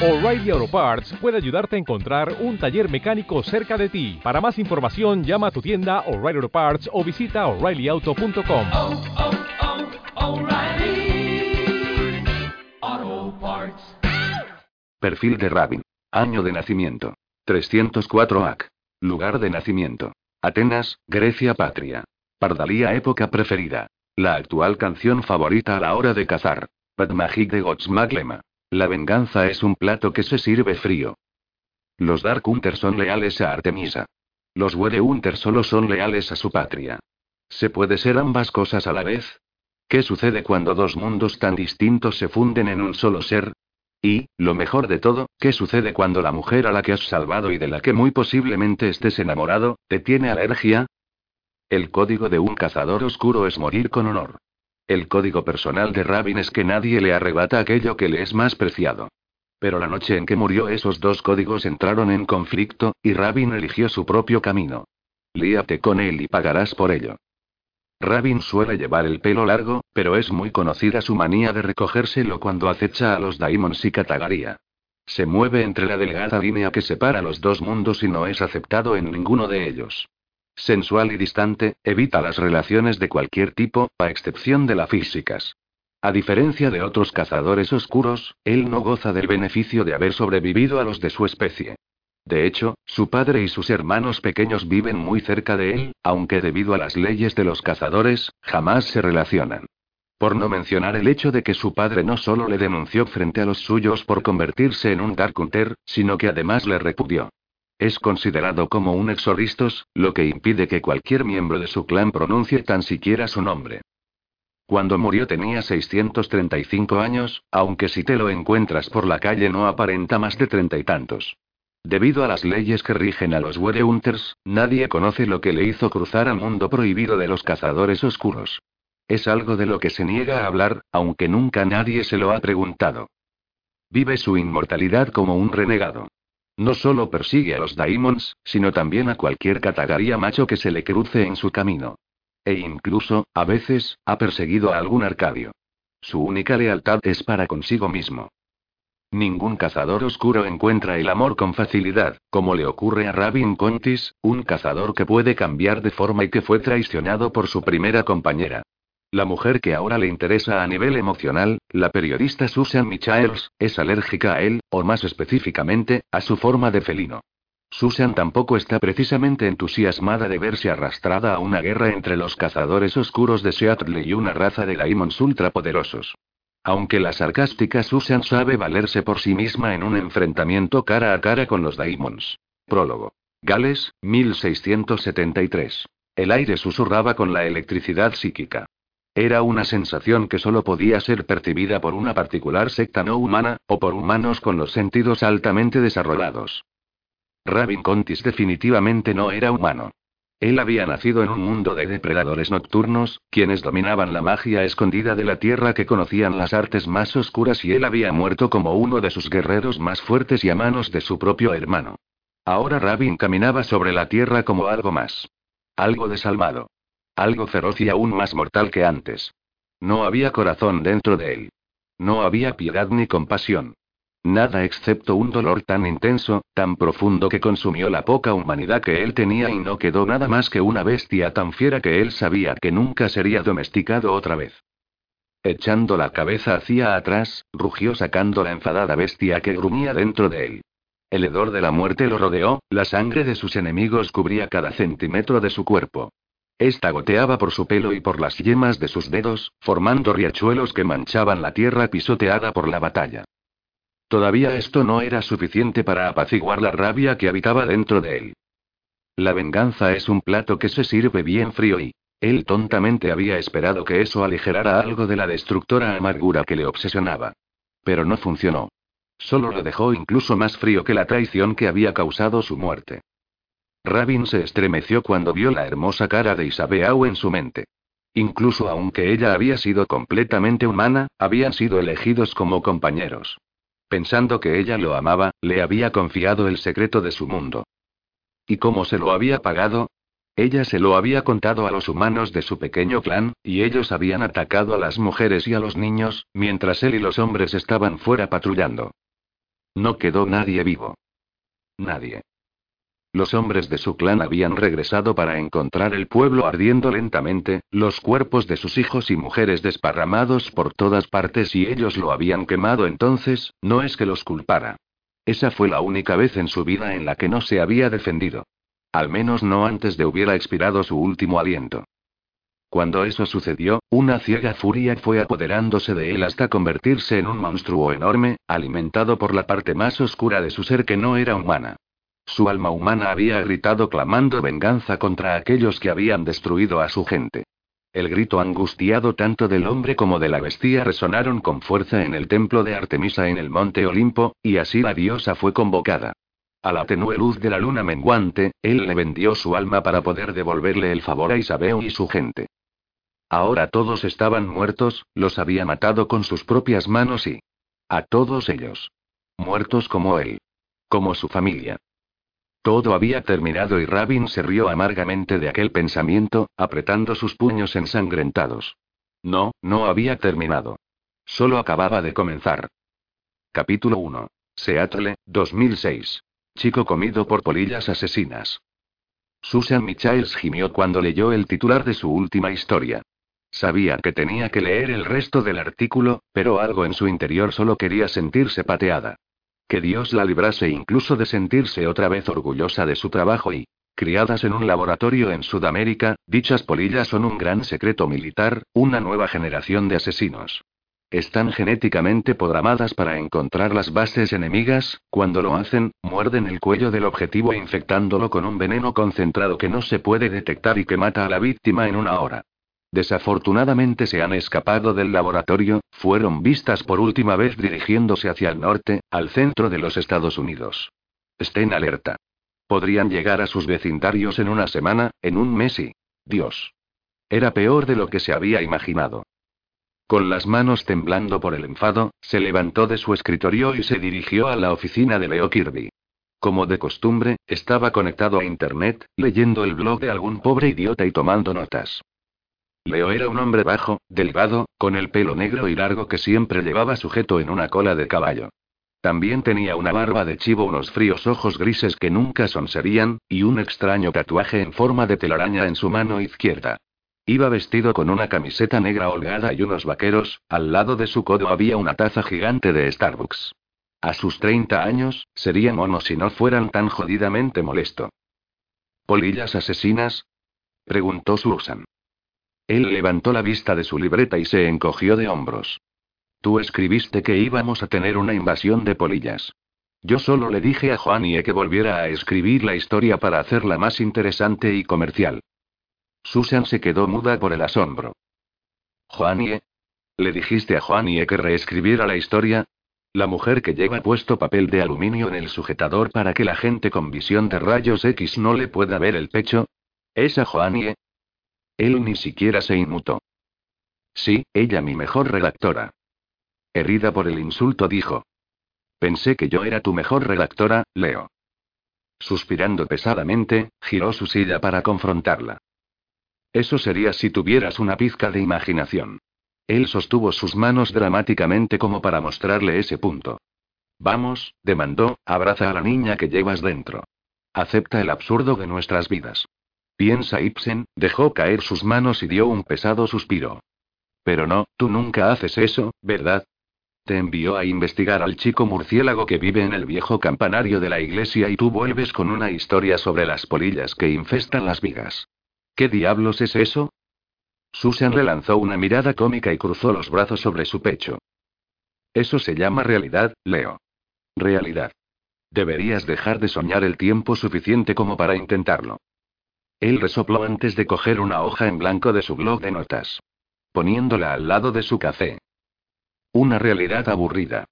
O'Reilly Auto Parts puede ayudarte a encontrar un taller mecánico cerca de ti. Para más información, llama a tu tienda O'Reilly Auto Parts o visita oreillyauto.com. oh, oh, Parts. Perfil de Rabin. Año de nacimiento. 304 AC. Lugar de nacimiento. Atenas, Grecia patria. Pardalía época preferida. La actual canción favorita a la hora de cazar. Padmajik de Gotsmaglema. La venganza es un plato que se sirve frío. Los Dark Hunter son leales a Artemisa. Los Were Hunter solo son leales a su patria. ¿Se puede ser ambas cosas a la vez? ¿Qué sucede cuando dos mundos tan distintos se funden en un solo ser? Y, lo mejor de todo, ¿qué sucede cuando la mujer a la que has salvado y de la que muy posiblemente estés enamorado, te tiene alergia? El código de un cazador oscuro es morir con honor. El código personal de Rabin es que nadie le arrebata aquello que le es más preciado. Pero la noche en que murió esos dos códigos entraron en conflicto, y Rabin eligió su propio camino. Líate con él y pagarás por ello. Rabin suele llevar el pelo largo, pero es muy conocida su manía de recogérselo cuando acecha a los Daimons y Katagaria. Se mueve entre la delgada línea que separa los dos mundos y no es aceptado en ninguno de ellos. Sensual y distante, evita las relaciones de cualquier tipo, a excepción de las físicas. A diferencia de otros cazadores oscuros, él no goza del beneficio de haber sobrevivido a los de su especie. De hecho, su padre y sus hermanos pequeños viven muy cerca de él, aunque debido a las leyes de los cazadores, jamás se relacionan. Por no mencionar el hecho de que su padre no solo le denunció frente a los suyos por convertirse en un Dark Hunter, sino que además le repudió. Es considerado como un exoristos, lo que impide que cualquier miembro de su clan pronuncie tan siquiera su nombre. Cuando murió tenía 635 años, aunque si te lo encuentras por la calle no aparenta más de treinta y tantos. Debido a las leyes que rigen a los Were Hunters, nadie conoce lo que le hizo cruzar al mundo prohibido de los cazadores oscuros. Es algo de lo que se niega a hablar, aunque nunca nadie se lo ha preguntado. Vive su inmortalidad como un renegado. No solo persigue a los Daimons, sino también a cualquier catagaría macho que se le cruce en su camino. E incluso, a veces, ha perseguido a algún arcadio. Su única lealtad es para consigo mismo. Ningún cazador oscuro encuentra el amor con facilidad, como le ocurre a Rabin Contis, un cazador que puede cambiar de forma y que fue traicionado por su primera compañera. La mujer que ahora le interesa a nivel emocional, la periodista Susan Michaels, es alérgica a él, o más específicamente, a su forma de felino. Susan tampoco está precisamente entusiasmada de verse arrastrada a una guerra entre los cazadores oscuros de Seattle y una raza de Daimons ultrapoderosos. Aunque la sarcástica Susan sabe valerse por sí misma en un enfrentamiento cara a cara con los Daimons. Prólogo. Gales, 1673. El aire susurraba con la electricidad psíquica. Era una sensación que solo podía ser percibida por una particular secta no humana, o por humanos con los sentidos altamente desarrollados. Rabin Contis definitivamente no era humano. Él había nacido en un mundo de depredadores nocturnos, quienes dominaban la magia escondida de la tierra que conocían las artes más oscuras y él había muerto como uno de sus guerreros más fuertes y a manos de su propio hermano. Ahora Rabin caminaba sobre la tierra como algo más. Algo desalmado. Algo feroz y aún más mortal que antes. No había corazón dentro de él. No había piedad ni compasión. Nada excepto un dolor tan intenso, tan profundo que consumió la poca humanidad que él tenía y no quedó nada más que una bestia tan fiera que él sabía que nunca sería domesticado otra vez. Echando la cabeza hacia atrás, rugió sacando la enfadada bestia que gruñía dentro de él. El hedor de la muerte lo rodeó, la sangre de sus enemigos cubría cada centímetro de su cuerpo. Esta goteaba por su pelo y por las yemas de sus dedos, formando riachuelos que manchaban la tierra pisoteada por la batalla. Todavía esto no era suficiente para apaciguar la rabia que habitaba dentro de él. La venganza es un plato que se sirve bien frío y, él tontamente había esperado que eso aligerara algo de la destructora amargura que le obsesionaba. Pero no funcionó. Solo lo dejó incluso más frío que la traición que había causado su muerte. Rabin se estremeció cuando vio la hermosa cara de Isabeau en su mente. Incluso aunque ella había sido completamente humana, habían sido elegidos como compañeros. Pensando que ella lo amaba, le había confiado el secreto de su mundo. ¿Y cómo se lo había pagado? Ella se lo había contado a los humanos de su pequeño clan, y ellos habían atacado a las mujeres y a los niños, mientras él y los hombres estaban fuera patrullando. No quedó nadie vivo. Nadie. Los hombres de su clan habían regresado para encontrar el pueblo ardiendo lentamente, los cuerpos de sus hijos y mujeres desparramados por todas partes y ellos lo habían quemado entonces, no es que los culpara. Esa fue la única vez en su vida en la que no se había defendido. Al menos no antes de hubiera expirado su último aliento. Cuando eso sucedió, una ciega furia fue apoderándose de él hasta convertirse en un monstruo enorme, alimentado por la parte más oscura de su ser que no era humana. Su alma humana había gritado clamando venganza contra aquellos que habían destruido a su gente. El grito angustiado tanto del hombre como de la bestia resonaron con fuerza en el templo de Artemisa en el monte Olimpo, y así la diosa fue convocada. A la tenue luz de la luna menguante, él le vendió su alma para poder devolverle el favor a Isabel y su gente. Ahora todos estaban muertos, los había matado con sus propias manos y... A todos ellos. Muertos como él. Como su familia. Todo había terminado y Rabin se rió amargamente de aquel pensamiento, apretando sus puños ensangrentados. No, no había terminado. Solo acababa de comenzar. Capítulo 1. Seattle, 2006. Chico comido por polillas asesinas. Susan Michaels gimió cuando leyó el titular de su última historia. Sabía que tenía que leer el resto del artículo, pero algo en su interior solo quería sentirse pateada. Que Dios la librase incluso de sentirse otra vez orgullosa de su trabajo y, criadas en un laboratorio en Sudamérica, dichas polillas son un gran secreto militar, una nueva generación de asesinos. Están genéticamente programadas para encontrar las bases enemigas, cuando lo hacen, muerden el cuello del objetivo infectándolo con un veneno concentrado que no se puede detectar y que mata a la víctima en una hora. Desafortunadamente se han escapado del laboratorio, fueron vistas por última vez dirigiéndose hacia el norte, al centro de los Estados Unidos. Estén alerta. Podrían llegar a sus vecindarios en una semana, en un mes y... Dios. Era peor de lo que se había imaginado. Con las manos temblando por el enfado, se levantó de su escritorio y se dirigió a la oficina de Leo Kirby. Como de costumbre, estaba conectado a Internet, leyendo el blog de algún pobre idiota y tomando notas. Leo era un hombre bajo, delgado, con el pelo negro y largo que siempre llevaba sujeto en una cola de caballo. También tenía una barba de chivo, unos fríos ojos grises que nunca sonserían, y un extraño tatuaje en forma de telaraña en su mano izquierda. Iba vestido con una camiseta negra holgada y unos vaqueros, al lado de su codo había una taza gigante de Starbucks. A sus 30 años, sería mono si no fueran tan jodidamente molesto. ¿Polillas asesinas? preguntó Susan. Él levantó la vista de su libreta y se encogió de hombros. Tú escribiste que íbamos a tener una invasión de polillas. Yo solo le dije a Juanie que volviera a escribir la historia para hacerla más interesante y comercial. Susan se quedó muda por el asombro. Juanie. ¿Le dijiste a Juanie que reescribiera la historia? La mujer que lleva puesto papel de aluminio en el sujetador para que la gente con visión de rayos X no le pueda ver el pecho. ¿Esa Juanie? Él ni siquiera se inmutó. Sí, ella mi mejor redactora. Herida por el insulto dijo. Pensé que yo era tu mejor redactora, Leo. Suspirando pesadamente, giró su silla para confrontarla. Eso sería si tuvieras una pizca de imaginación. Él sostuvo sus manos dramáticamente como para mostrarle ese punto. Vamos, demandó, abraza a la niña que llevas dentro. Acepta el absurdo de nuestras vidas. Piensa Ibsen, dejó caer sus manos y dio un pesado suspiro. Pero no, tú nunca haces eso, ¿verdad? Te envió a investigar al chico murciélago que vive en el viejo campanario de la iglesia y tú vuelves con una historia sobre las polillas que infestan las vigas. ¿Qué diablos es eso? Susan relanzó una mirada cómica y cruzó los brazos sobre su pecho. Eso se llama realidad, Leo. Realidad. Deberías dejar de soñar el tiempo suficiente como para intentarlo. Él resopló antes de coger una hoja en blanco de su blog de notas. Poniéndola al lado de su café. Una realidad aburrida.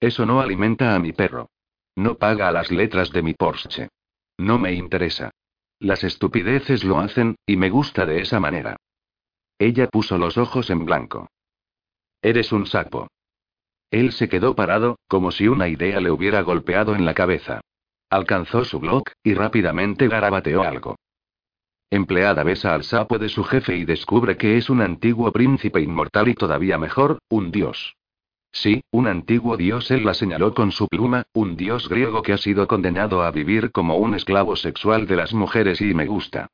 Eso no alimenta a mi perro. No paga a las letras de mi Porsche. No me interesa. Las estupideces lo hacen, y me gusta de esa manera. Ella puso los ojos en blanco. Eres un sapo. Él se quedó parado, como si una idea le hubiera golpeado en la cabeza. Alcanzó su blog, y rápidamente garabateó algo. Empleada besa al sapo de su jefe y descubre que es un antiguo príncipe inmortal y todavía mejor, un dios. Sí, un antiguo dios, él la señaló con su pluma, un dios griego que ha sido condenado a vivir como un esclavo sexual de las mujeres y me gusta.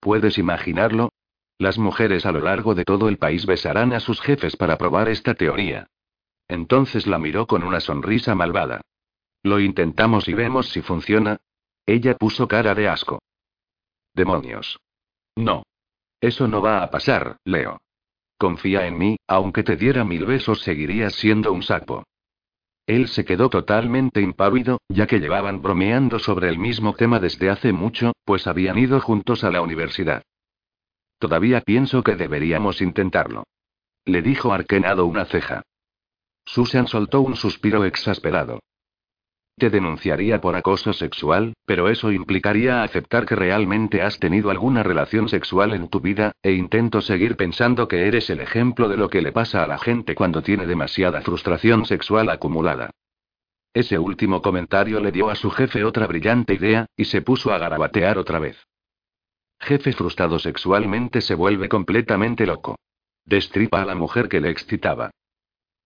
¿Puedes imaginarlo? Las mujeres a lo largo de todo el país besarán a sus jefes para probar esta teoría. Entonces la miró con una sonrisa malvada. Lo intentamos y vemos si funciona. Ella puso cara de asco. Demonios. No. Eso no va a pasar, Leo. Confía en mí, aunque te diera mil besos seguirías siendo un sapo. Él se quedó totalmente impávido, ya que llevaban bromeando sobre el mismo tema desde hace mucho, pues habían ido juntos a la universidad. Todavía pienso que deberíamos intentarlo. Le dijo arquenado una ceja. Susan soltó un suspiro exasperado. Te denunciaría por acoso sexual, pero eso implicaría aceptar que realmente has tenido alguna relación sexual en tu vida, e intento seguir pensando que eres el ejemplo de lo que le pasa a la gente cuando tiene demasiada frustración sexual acumulada. Ese último comentario le dio a su jefe otra brillante idea, y se puso a garabatear otra vez. Jefe frustrado sexualmente se vuelve completamente loco. Destripa a la mujer que le excitaba.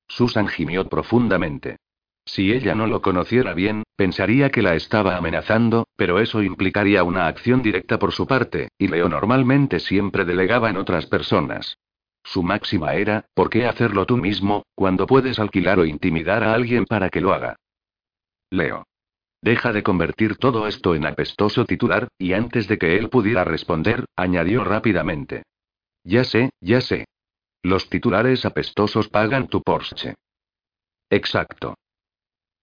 Susan gimió profundamente. Si ella no lo conociera bien, pensaría que la estaba amenazando, pero eso implicaría una acción directa por su parte, y Leo normalmente siempre delegaba en otras personas. Su máxima era, ¿por qué hacerlo tú mismo, cuando puedes alquilar o intimidar a alguien para que lo haga? Leo. Deja de convertir todo esto en apestoso titular, y antes de que él pudiera responder, añadió rápidamente. Ya sé, ya sé. Los titulares apestosos pagan tu Porsche. Exacto.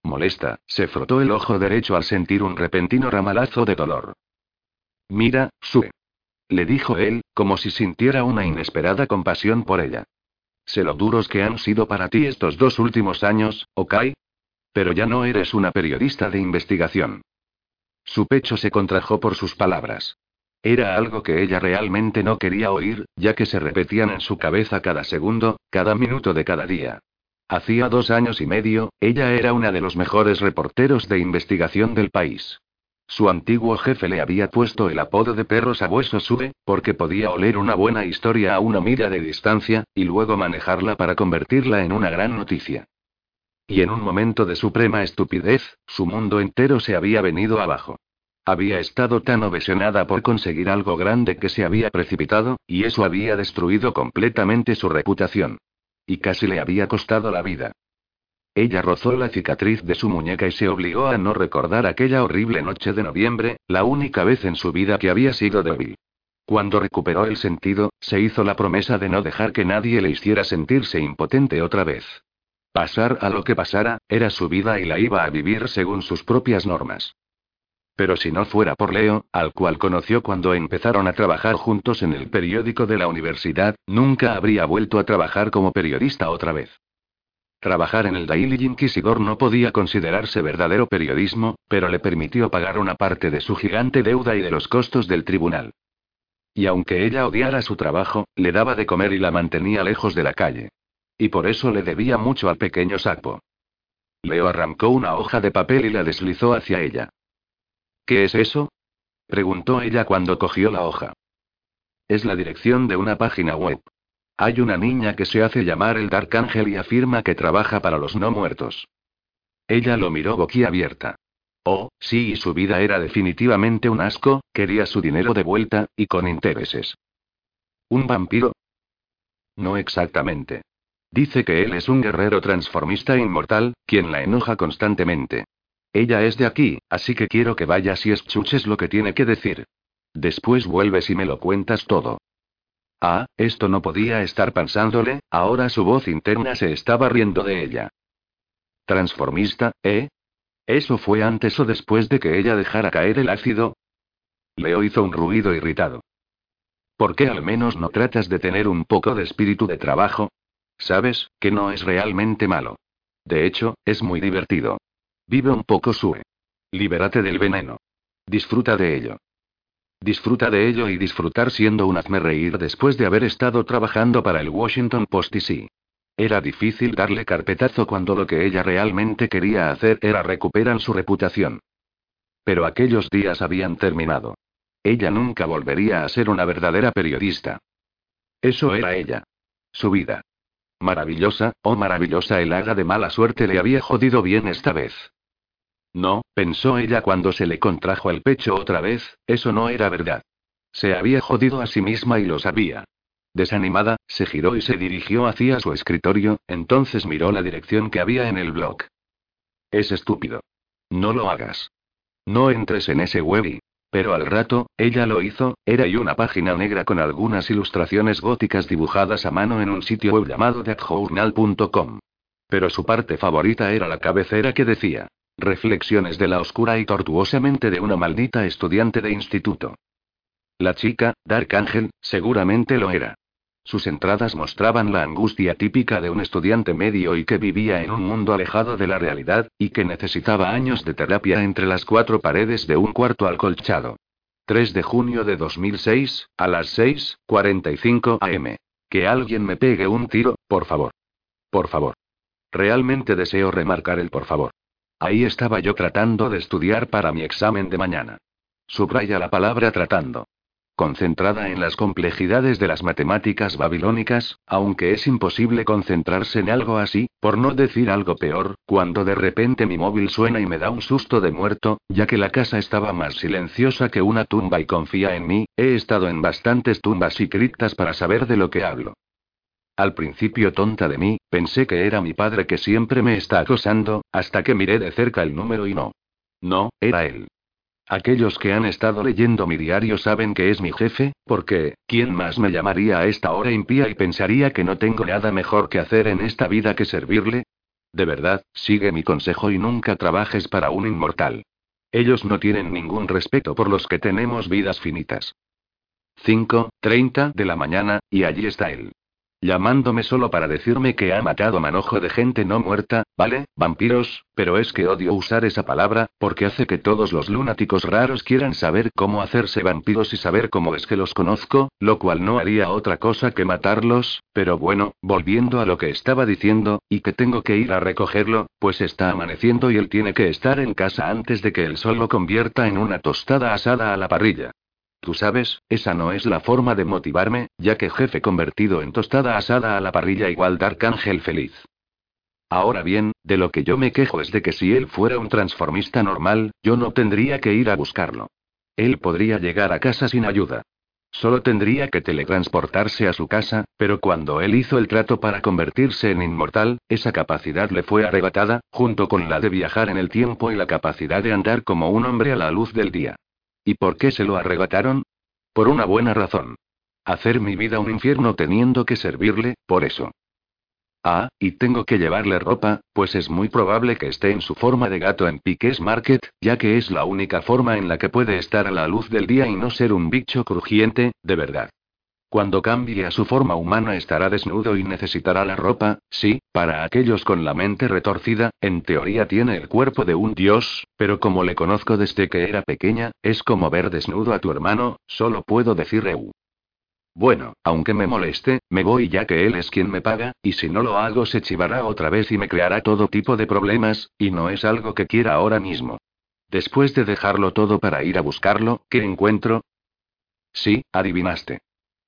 Molesta, se frotó el ojo derecho al sentir un repentino ramalazo de dolor. Mira, Sue. Le dijo él, como si sintiera una inesperada compasión por ella. Sé lo duros que han sido para ti estos dos últimos años, ¿ok? Pero ya no eres una periodista de investigación. Su pecho se contrajo por sus palabras. Era algo que ella realmente no quería oír, ya que se repetían en su cabeza cada segundo, cada minuto de cada día. Hacía dos años y medio, ella era una de los mejores reporteros de investigación del país. Su antiguo jefe le había puesto el apodo de perro sabueso sube, porque podía oler una buena historia a una milla de distancia, y luego manejarla para convertirla en una gran noticia. Y en un momento de suprema estupidez, su mundo entero se había venido abajo. Había estado tan obsesionada por conseguir algo grande que se había precipitado, y eso había destruido completamente su reputación. Y casi le había costado la vida. Ella rozó la cicatriz de su muñeca y se obligó a no recordar aquella horrible noche de noviembre, la única vez en su vida que había sido débil. Cuando recuperó el sentido, se hizo la promesa de no dejar que nadie le hiciera sentirse impotente otra vez. Pasar a lo que pasara, era su vida y la iba a vivir según sus propias normas. Pero si no fuera por Leo, al cual conoció cuando empezaron a trabajar juntos en el periódico de la universidad, nunca habría vuelto a trabajar como periodista otra vez. Trabajar en el Daily Inquisidor no podía considerarse verdadero periodismo, pero le permitió pagar una parte de su gigante deuda y de los costos del tribunal. Y aunque ella odiara su trabajo, le daba de comer y la mantenía lejos de la calle. Y por eso le debía mucho al pequeño sapo. Leo arrancó una hoja de papel y la deslizó hacia ella. ¿Qué es eso? preguntó ella cuando cogió la hoja. Es la dirección de una página web. Hay una niña que se hace llamar el Dark Angel y afirma que trabaja para los no muertos. Ella lo miró boquiabierta. Oh, sí, y su vida era definitivamente un asco, quería su dinero de vuelta, y con intereses. ¿Un vampiro? No exactamente. Dice que él es un guerrero transformista inmortal, quien la enoja constantemente. Ella es de aquí, así que quiero que vayas y escuches lo que tiene que decir. Después vuelves y me lo cuentas todo. Ah, esto no podía estar pensándole, ahora su voz interna se estaba riendo de ella. Transformista, ¿eh? ¿Eso fue antes o después de que ella dejara caer el ácido? Leo hizo un ruido irritado. ¿Por qué al menos no tratas de tener un poco de espíritu de trabajo? Sabes, que no es realmente malo. De hecho, es muy divertido. Vive un poco Sue. Libérate del veneno. Disfruta de ello. Disfruta de ello y disfrutar siendo un hazme reír después de haber estado trabajando para el Washington Post y sí. Era difícil darle carpetazo cuando lo que ella realmente quería hacer era recuperar su reputación. Pero aquellos días habían terminado. Ella nunca volvería a ser una verdadera periodista. Eso era ella. Su vida. Maravillosa, oh maravillosa, el hada de mala suerte le había jodido bien esta vez. No, pensó ella cuando se le contrajo el pecho otra vez, eso no era verdad. Se había jodido a sí misma y lo sabía. Desanimada, se giró y se dirigió hacia su escritorio, entonces miró la dirección que había en el blog. Es estúpido. No lo hagas. No entres en ese web. Pero al rato, ella lo hizo, era y una página negra con algunas ilustraciones góticas dibujadas a mano en un sitio web llamado thatjournal.com. Pero su parte favorita era la cabecera que decía, Reflexiones de la oscura y tortuosamente de una maldita estudiante de instituto. La chica, Dark Angel, seguramente lo era. Sus entradas mostraban la angustia típica de un estudiante medio y que vivía en un mundo alejado de la realidad, y que necesitaba años de terapia entre las cuatro paredes de un cuarto alcolchado. 3 de junio de 2006, a las 6:45 am. Que alguien me pegue un tiro, por favor. Por favor. Realmente deseo remarcar el por favor. Ahí estaba yo tratando de estudiar para mi examen de mañana. Subraya la palabra tratando concentrada en las complejidades de las matemáticas babilónicas, aunque es imposible concentrarse en algo así, por no decir algo peor, cuando de repente mi móvil suena y me da un susto de muerto, ya que la casa estaba más silenciosa que una tumba y confía en mí, he estado en bastantes tumbas y criptas para saber de lo que hablo. Al principio tonta de mí, pensé que era mi padre que siempre me está acosando, hasta que miré de cerca el número y no. No, era él. Aquellos que han estado leyendo mi diario saben que es mi jefe, porque, ¿quién más me llamaría a esta hora impía y pensaría que no tengo nada mejor que hacer en esta vida que servirle? De verdad, sigue mi consejo y nunca trabajes para un inmortal. Ellos no tienen ningún respeto por los que tenemos vidas finitas. 5.30 de la mañana, y allí está él. Llamándome solo para decirme que ha matado manojo de gente no muerta, ¿vale? Vampiros, pero es que odio usar esa palabra, porque hace que todos los lunáticos raros quieran saber cómo hacerse vampiros y saber cómo es que los conozco, lo cual no haría otra cosa que matarlos, pero bueno, volviendo a lo que estaba diciendo, y que tengo que ir a recogerlo, pues está amaneciendo y él tiene que estar en casa antes de que el sol lo convierta en una tostada asada a la parrilla. Tú sabes, esa no es la forma de motivarme, ya que jefe convertido en tostada asada a la parrilla igual Dark Ángel feliz. Ahora bien, de lo que yo me quejo es de que si él fuera un transformista normal, yo no tendría que ir a buscarlo. Él podría llegar a casa sin ayuda. Solo tendría que teletransportarse a su casa, pero cuando él hizo el trato para convertirse en inmortal, esa capacidad le fue arrebatada, junto con la de viajar en el tiempo y la capacidad de andar como un hombre a la luz del día. ¿Y por qué se lo arrebataron? Por una buena razón. Hacer mi vida un infierno teniendo que servirle, por eso. Ah, y tengo que llevarle ropa, pues es muy probable que esté en su forma de gato en Pique's Market, ya que es la única forma en la que puede estar a la luz del día y no ser un bicho crujiente, de verdad. Cuando cambie a su forma humana estará desnudo y necesitará la ropa, sí, para aquellos con la mente retorcida, en teoría tiene el cuerpo de un dios, pero como le conozco desde que era pequeña, es como ver desnudo a tu hermano, solo puedo decir eu. Bueno, aunque me moleste, me voy ya que él es quien me paga, y si no lo hago se chivará otra vez y me creará todo tipo de problemas, y no es algo que quiera ahora mismo. Después de dejarlo todo para ir a buscarlo, ¿qué encuentro? Sí, adivinaste.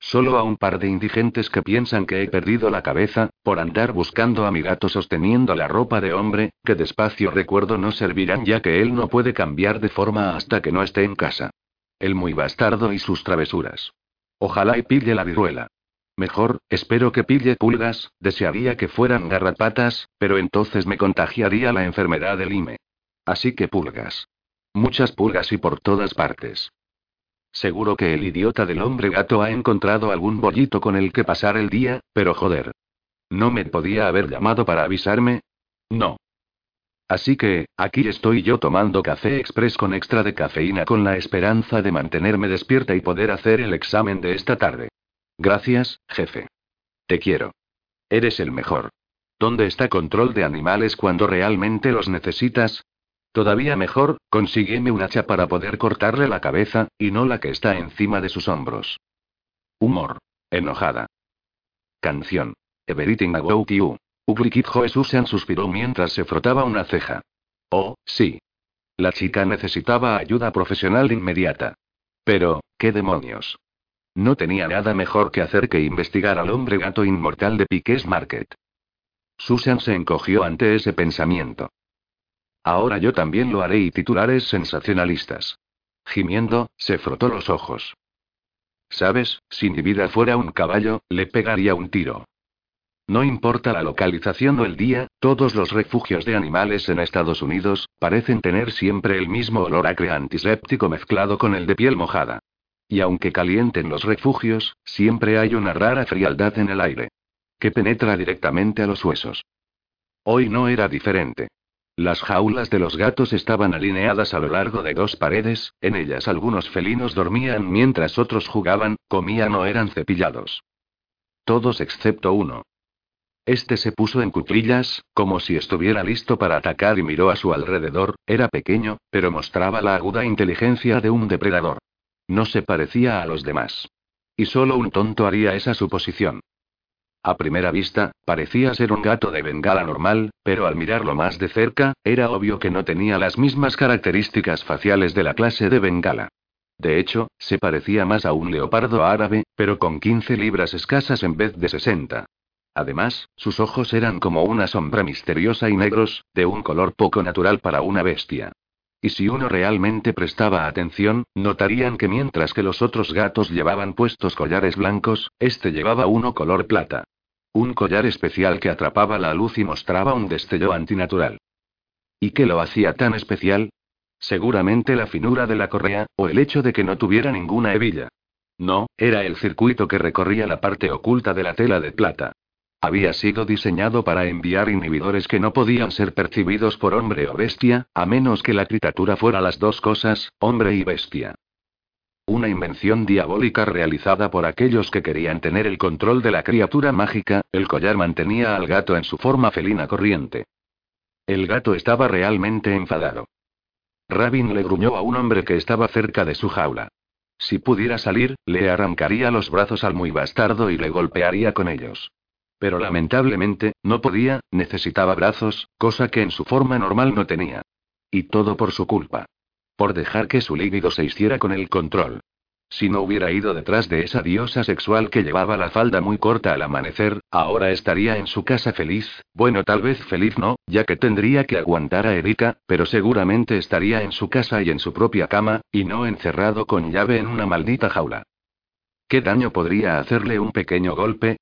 Solo a un par de indigentes que piensan que he perdido la cabeza, por andar buscando a mi gato sosteniendo la ropa de hombre, que despacio recuerdo no servirán ya que él no puede cambiar de forma hasta que no esté en casa. El muy bastardo y sus travesuras. Ojalá y pille la viruela. Mejor, espero que pille pulgas, desearía que fueran garrapatas, pero entonces me contagiaría la enfermedad del IME. Así que pulgas. Muchas pulgas y por todas partes. Seguro que el idiota del hombre gato ha encontrado algún bollito con el que pasar el día, pero joder. ¿No me podía haber llamado para avisarme? No. Así que, aquí estoy yo tomando café express con extra de cafeína con la esperanza de mantenerme despierta y poder hacer el examen de esta tarde. Gracias, jefe. Te quiero. Eres el mejor. ¿Dónde está control de animales cuando realmente los necesitas? Todavía mejor, consígueme un hacha para poder cortarle la cabeza, y no la que está encima de sus hombros. Humor. Enojada. Canción. Everything About You. Ugly Susan suspiró mientras se frotaba una ceja. Oh, sí. La chica necesitaba ayuda profesional inmediata. Pero, ¿qué demonios? No tenía nada mejor que hacer que investigar al hombre gato inmortal de Piquet Market. Susan se encogió ante ese pensamiento. Ahora yo también lo haré y titulares sensacionalistas. Gimiendo, se frotó los ojos. Sabes, si mi vida fuera un caballo, le pegaría un tiro. No importa la localización o el día, todos los refugios de animales en Estados Unidos parecen tener siempre el mismo olor acre antiséptico mezclado con el de piel mojada. Y aunque calienten los refugios, siempre hay una rara frialdad en el aire. Que penetra directamente a los huesos. Hoy no era diferente. Las jaulas de los gatos estaban alineadas a lo largo de dos paredes, en ellas algunos felinos dormían mientras otros jugaban, comían o eran cepillados. Todos excepto uno. Este se puso en cuclillas, como si estuviera listo para atacar y miró a su alrededor, era pequeño, pero mostraba la aguda inteligencia de un depredador. No se parecía a los demás. Y solo un tonto haría esa suposición. A primera vista, parecía ser un gato de bengala normal, pero al mirarlo más de cerca, era obvio que no tenía las mismas características faciales de la clase de bengala. De hecho, se parecía más a un leopardo árabe, pero con 15 libras escasas en vez de 60. Además, sus ojos eran como una sombra misteriosa y negros, de un color poco natural para una bestia. Y si uno realmente prestaba atención, notarían que mientras que los otros gatos llevaban puestos collares blancos, este llevaba uno color plata. Un collar especial que atrapaba la luz y mostraba un destello antinatural. ¿Y qué lo hacía tan especial? Seguramente la finura de la correa, o el hecho de que no tuviera ninguna hebilla. No, era el circuito que recorría la parte oculta de la tela de plata. Había sido diseñado para enviar inhibidores que no podían ser percibidos por hombre o bestia, a menos que la criatura fuera las dos cosas, hombre y bestia. Una invención diabólica realizada por aquellos que querían tener el control de la criatura mágica, el collar mantenía al gato en su forma felina corriente. El gato estaba realmente enfadado. Rabin le gruñó a un hombre que estaba cerca de su jaula. Si pudiera salir, le arrancaría los brazos al muy bastardo y le golpearía con ellos. Pero lamentablemente, no podía, necesitaba brazos, cosa que en su forma normal no tenía. Y todo por su culpa. Por dejar que su líbido se hiciera con el control. Si no hubiera ido detrás de esa diosa sexual que llevaba la falda muy corta al amanecer, ahora estaría en su casa feliz, bueno tal vez feliz no, ya que tendría que aguantar a Erika, pero seguramente estaría en su casa y en su propia cama, y no encerrado con llave en una maldita jaula. ¿Qué daño podría hacerle un pequeño golpe?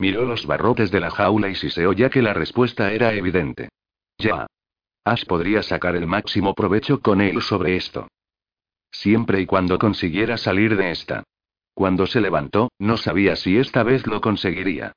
Miró los barrotes de la jaula y siseó ya que la respuesta era evidente. Ya. Ash podría sacar el máximo provecho con él sobre esto. Siempre y cuando consiguiera salir de esta. Cuando se levantó, no sabía si esta vez lo conseguiría.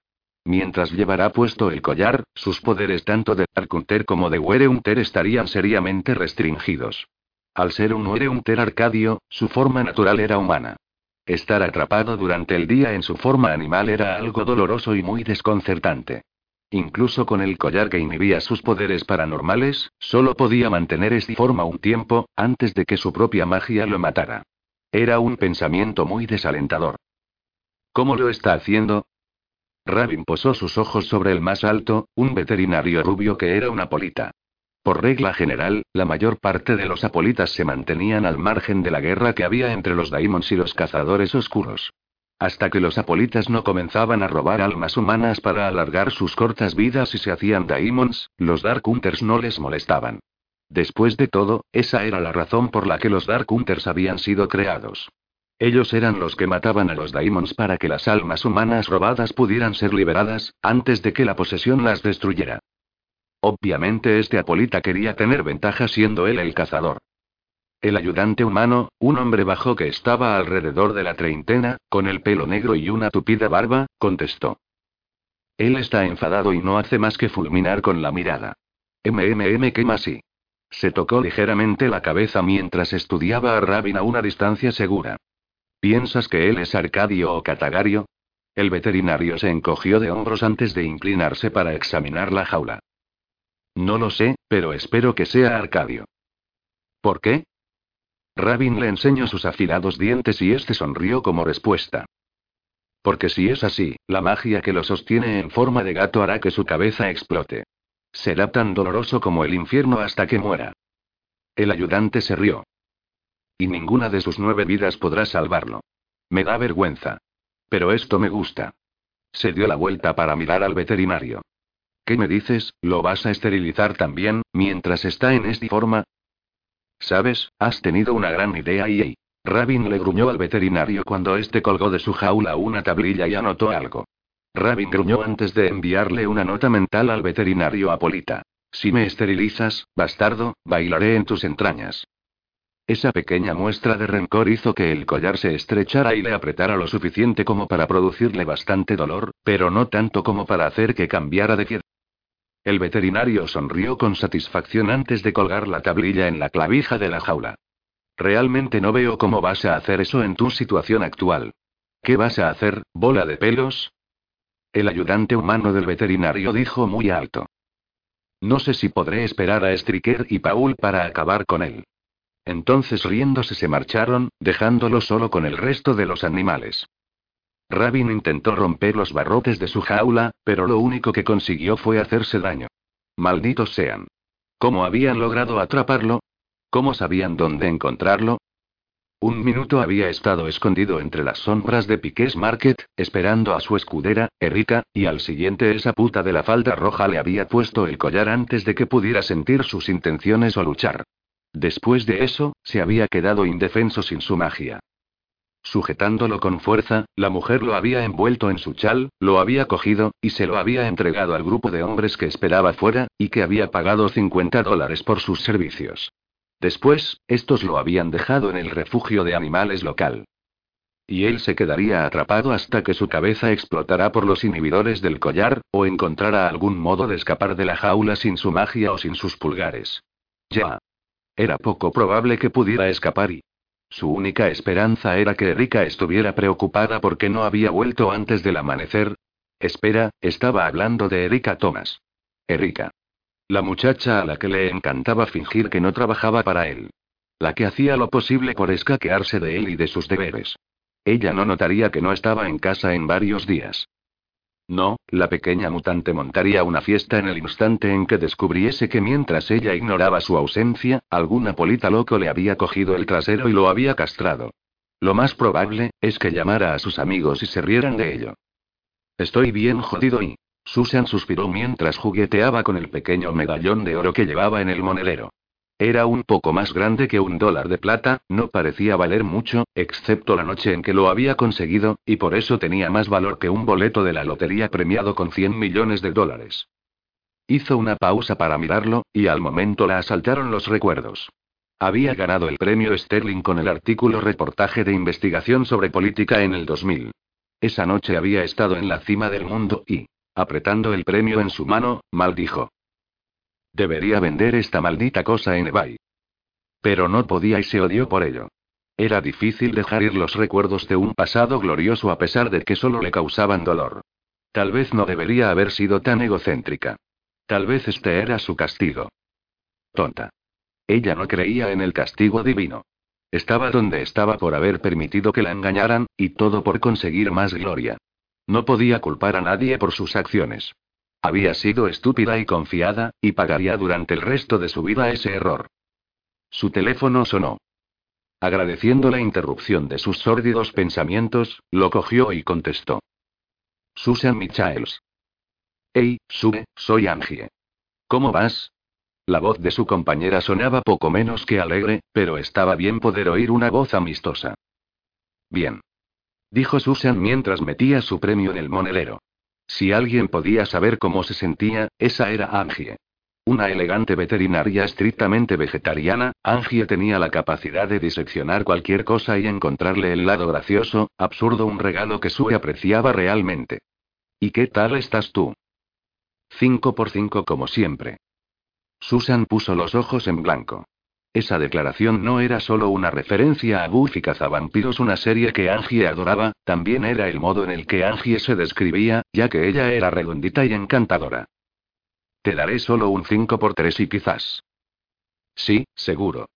Mientras llevará puesto el collar, sus poderes tanto de Darkunter como de Wereunter estarían seriamente restringidos. Al ser un Wereunter arcadio, su forma natural era humana. Estar atrapado durante el día en su forma animal era algo doloroso y muy desconcertante. Incluso con el collar que inhibía sus poderes paranormales, solo podía mantener esta forma un tiempo, antes de que su propia magia lo matara. Era un pensamiento muy desalentador. ¿Cómo lo está haciendo? Rabin posó sus ojos sobre el más alto, un veterinario rubio que era una polita. Por regla general, la mayor parte de los apolitas se mantenían al margen de la guerra que había entre los daimons y los cazadores oscuros. Hasta que los apolitas no comenzaban a robar almas humanas para alargar sus cortas vidas y se hacían daimons, los Dark Hunters no les molestaban. Después de todo, esa era la razón por la que los Dark Hunters habían sido creados. Ellos eran los que mataban a los daimons para que las almas humanas robadas pudieran ser liberadas, antes de que la posesión las destruyera. Obviamente este Apolita quería tener ventaja siendo él el cazador. El ayudante humano, un hombre bajo que estaba alrededor de la treintena, con el pelo negro y una tupida barba, contestó. Él está enfadado y no hace más que fulminar con la mirada. MMM ¿qué más y? Se tocó ligeramente la cabeza mientras estudiaba a Rabin a una distancia segura. ¿Piensas que él es Arcadio o Catagario? El veterinario se encogió de hombros antes de inclinarse para examinar la jaula. No lo sé, pero espero que sea Arcadio. ¿Por qué? Rabin le enseñó sus afilados dientes y este sonrió como respuesta. Porque si es así, la magia que lo sostiene en forma de gato hará que su cabeza explote. Será tan doloroso como el infierno hasta que muera. El ayudante se rió. Y ninguna de sus nueve vidas podrá salvarlo. Me da vergüenza. Pero esto me gusta. Se dio la vuelta para mirar al veterinario. ¿Qué me dices? ¿Lo vas a esterilizar también, mientras está en esta forma? Sabes, has tenido una gran idea y... Rabin le gruñó al veterinario cuando éste colgó de su jaula una tablilla y anotó algo. Rabin gruñó antes de enviarle una nota mental al veterinario Apolita. Si me esterilizas, bastardo, bailaré en tus entrañas. Esa pequeña muestra de rencor hizo que el collar se estrechara y le apretara lo suficiente como para producirle bastante dolor, pero no tanto como para hacer que cambiara de pie. El veterinario sonrió con satisfacción antes de colgar la tablilla en la clavija de la jaula. Realmente no veo cómo vas a hacer eso en tu situación actual. ¿Qué vas a hacer, bola de pelos? El ayudante humano del veterinario dijo muy alto. No sé si podré esperar a Striker y Paul para acabar con él. Entonces riéndose se marcharon, dejándolo solo con el resto de los animales. Rabin intentó romper los barrotes de su jaula, pero lo único que consiguió fue hacerse daño. Malditos sean. ¿Cómo habían logrado atraparlo? ¿Cómo sabían dónde encontrarlo? Un minuto había estado escondido entre las sombras de Piqués Market, esperando a su escudera, Erika, y al siguiente esa puta de la falda roja le había puesto el collar antes de que pudiera sentir sus intenciones o luchar. Después de eso, se había quedado indefenso sin su magia. Sujetándolo con fuerza, la mujer lo había envuelto en su chal, lo había cogido, y se lo había entregado al grupo de hombres que esperaba fuera, y que había pagado 50 dólares por sus servicios. Después, estos lo habían dejado en el refugio de animales local. Y él se quedaría atrapado hasta que su cabeza explotara por los inhibidores del collar, o encontrara algún modo de escapar de la jaula sin su magia o sin sus pulgares. Ya. Era poco probable que pudiera escapar y... Su única esperanza era que Erika estuviera preocupada porque no había vuelto antes del amanecer. Espera, estaba hablando de Erika Thomas. Erika. La muchacha a la que le encantaba fingir que no trabajaba para él. La que hacía lo posible por escaquearse de él y de sus deberes. Ella no notaría que no estaba en casa en varios días. No, la pequeña mutante montaría una fiesta en el instante en que descubriese que mientras ella ignoraba su ausencia, algún apolita loco le había cogido el trasero y lo había castrado. Lo más probable, es que llamara a sus amigos y se rieran de ello. Estoy bien jodido y... Susan suspiró mientras jugueteaba con el pequeño medallón de oro que llevaba en el monedero. Era un poco más grande que un dólar de plata, no parecía valer mucho, excepto la noche en que lo había conseguido, y por eso tenía más valor que un boleto de la lotería premiado con 100 millones de dólares. Hizo una pausa para mirarlo, y al momento la asaltaron los recuerdos. Había ganado el premio Sterling con el artículo reportaje de investigación sobre política en el 2000. Esa noche había estado en la cima del mundo y, Apretando el premio en su mano, maldijo. Debería vender esta maldita cosa en eBay. Pero no podía y se odió por ello. Era difícil dejar ir los recuerdos de un pasado glorioso a pesar de que solo le causaban dolor. Tal vez no debería haber sido tan egocéntrica. Tal vez este era su castigo. Tonta. Ella no creía en el castigo divino. Estaba donde estaba por haber permitido que la engañaran, y todo por conseguir más gloria. No podía culpar a nadie por sus acciones. Había sido estúpida y confiada, y pagaría durante el resto de su vida ese error. Su teléfono sonó. Agradeciendo la interrupción de sus sórdidos pensamientos, lo cogió y contestó. Susan Michaels. Hey, sube, soy Angie. ¿Cómo vas? La voz de su compañera sonaba poco menos que alegre, pero estaba bien poder oír una voz amistosa. Bien dijo Susan mientras metía su premio en el monedero. Si alguien podía saber cómo se sentía, esa era Angie. Una elegante veterinaria estrictamente vegetariana, Angie tenía la capacidad de diseccionar cualquier cosa y encontrarle el lado gracioso, absurdo, un regalo que Sue apreciaba realmente. ¿Y qué tal estás tú? Cinco por cinco como siempre. Susan puso los ojos en blanco. Esa declaración no era solo una referencia a Buffy Cazavampiros, una serie que Angie adoraba, también era el modo en el que Angie se describía, ya que ella era redondita y encantadora. Te daré solo un 5 por 3 y quizás. Sí, seguro.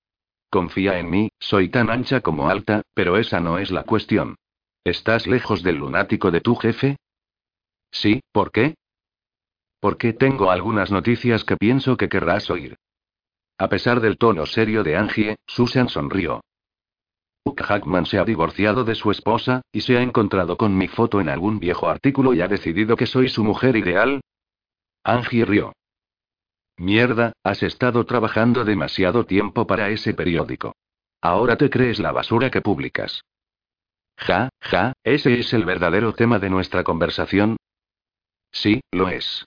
Confía en mí, soy tan ancha como alta, pero esa no es la cuestión. ¿Estás lejos del lunático de tu jefe? Sí, ¿por qué? Porque tengo algunas noticias que pienso que querrás oír. A pesar del tono serio de Angie, Susan sonrió. Luke Hackman se ha divorciado de su esposa, y se ha encontrado con mi foto en algún viejo artículo y ha decidido que soy su mujer ideal? Angie rió. Mierda, has estado trabajando demasiado tiempo para ese periódico. Ahora te crees la basura que publicas. Ja, ja, ese es el verdadero tema de nuestra conversación. Sí, lo es.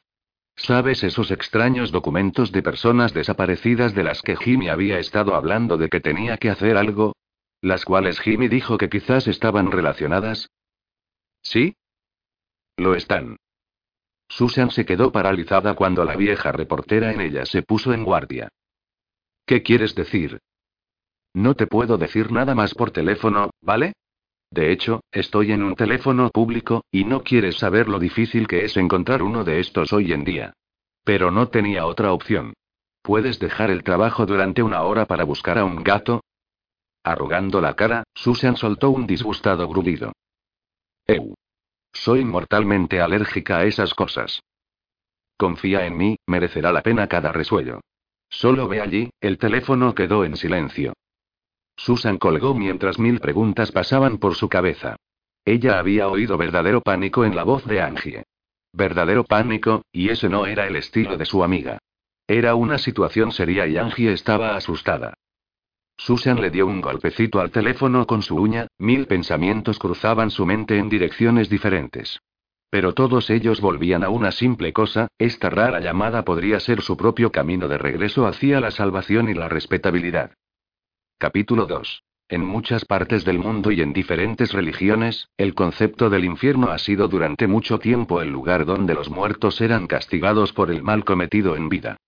¿Sabes esos extraños documentos de personas desaparecidas de las que Jimmy había estado hablando de que tenía que hacer algo? Las cuales Jimmy dijo que quizás estaban relacionadas. ¿Sí? Lo están. Susan se quedó paralizada cuando la vieja reportera en ella se puso en guardia. ¿Qué quieres decir? No te puedo decir nada más por teléfono, ¿vale? De hecho, estoy en un teléfono público, y no quieres saber lo difícil que es encontrar uno de estos hoy en día. Pero no tenía otra opción. ¿Puedes dejar el trabajo durante una hora para buscar a un gato? Arrugando la cara, Susan soltó un disgustado grudido. Eu. Soy mortalmente alérgica a esas cosas. Confía en mí, merecerá la pena cada resuello. Solo ve allí, el teléfono quedó en silencio. Susan colgó mientras mil preguntas pasaban por su cabeza. Ella había oído verdadero pánico en la voz de Angie. Verdadero pánico, y ese no era el estilo de su amiga. Era una situación seria y Angie estaba asustada. Susan le dio un golpecito al teléfono con su uña, mil pensamientos cruzaban su mente en direcciones diferentes. Pero todos ellos volvían a una simple cosa, esta rara llamada podría ser su propio camino de regreso hacia la salvación y la respetabilidad. Capítulo 2. En muchas partes del mundo y en diferentes religiones, el concepto del infierno ha sido durante mucho tiempo el lugar donde los muertos eran castigados por el mal cometido en vida.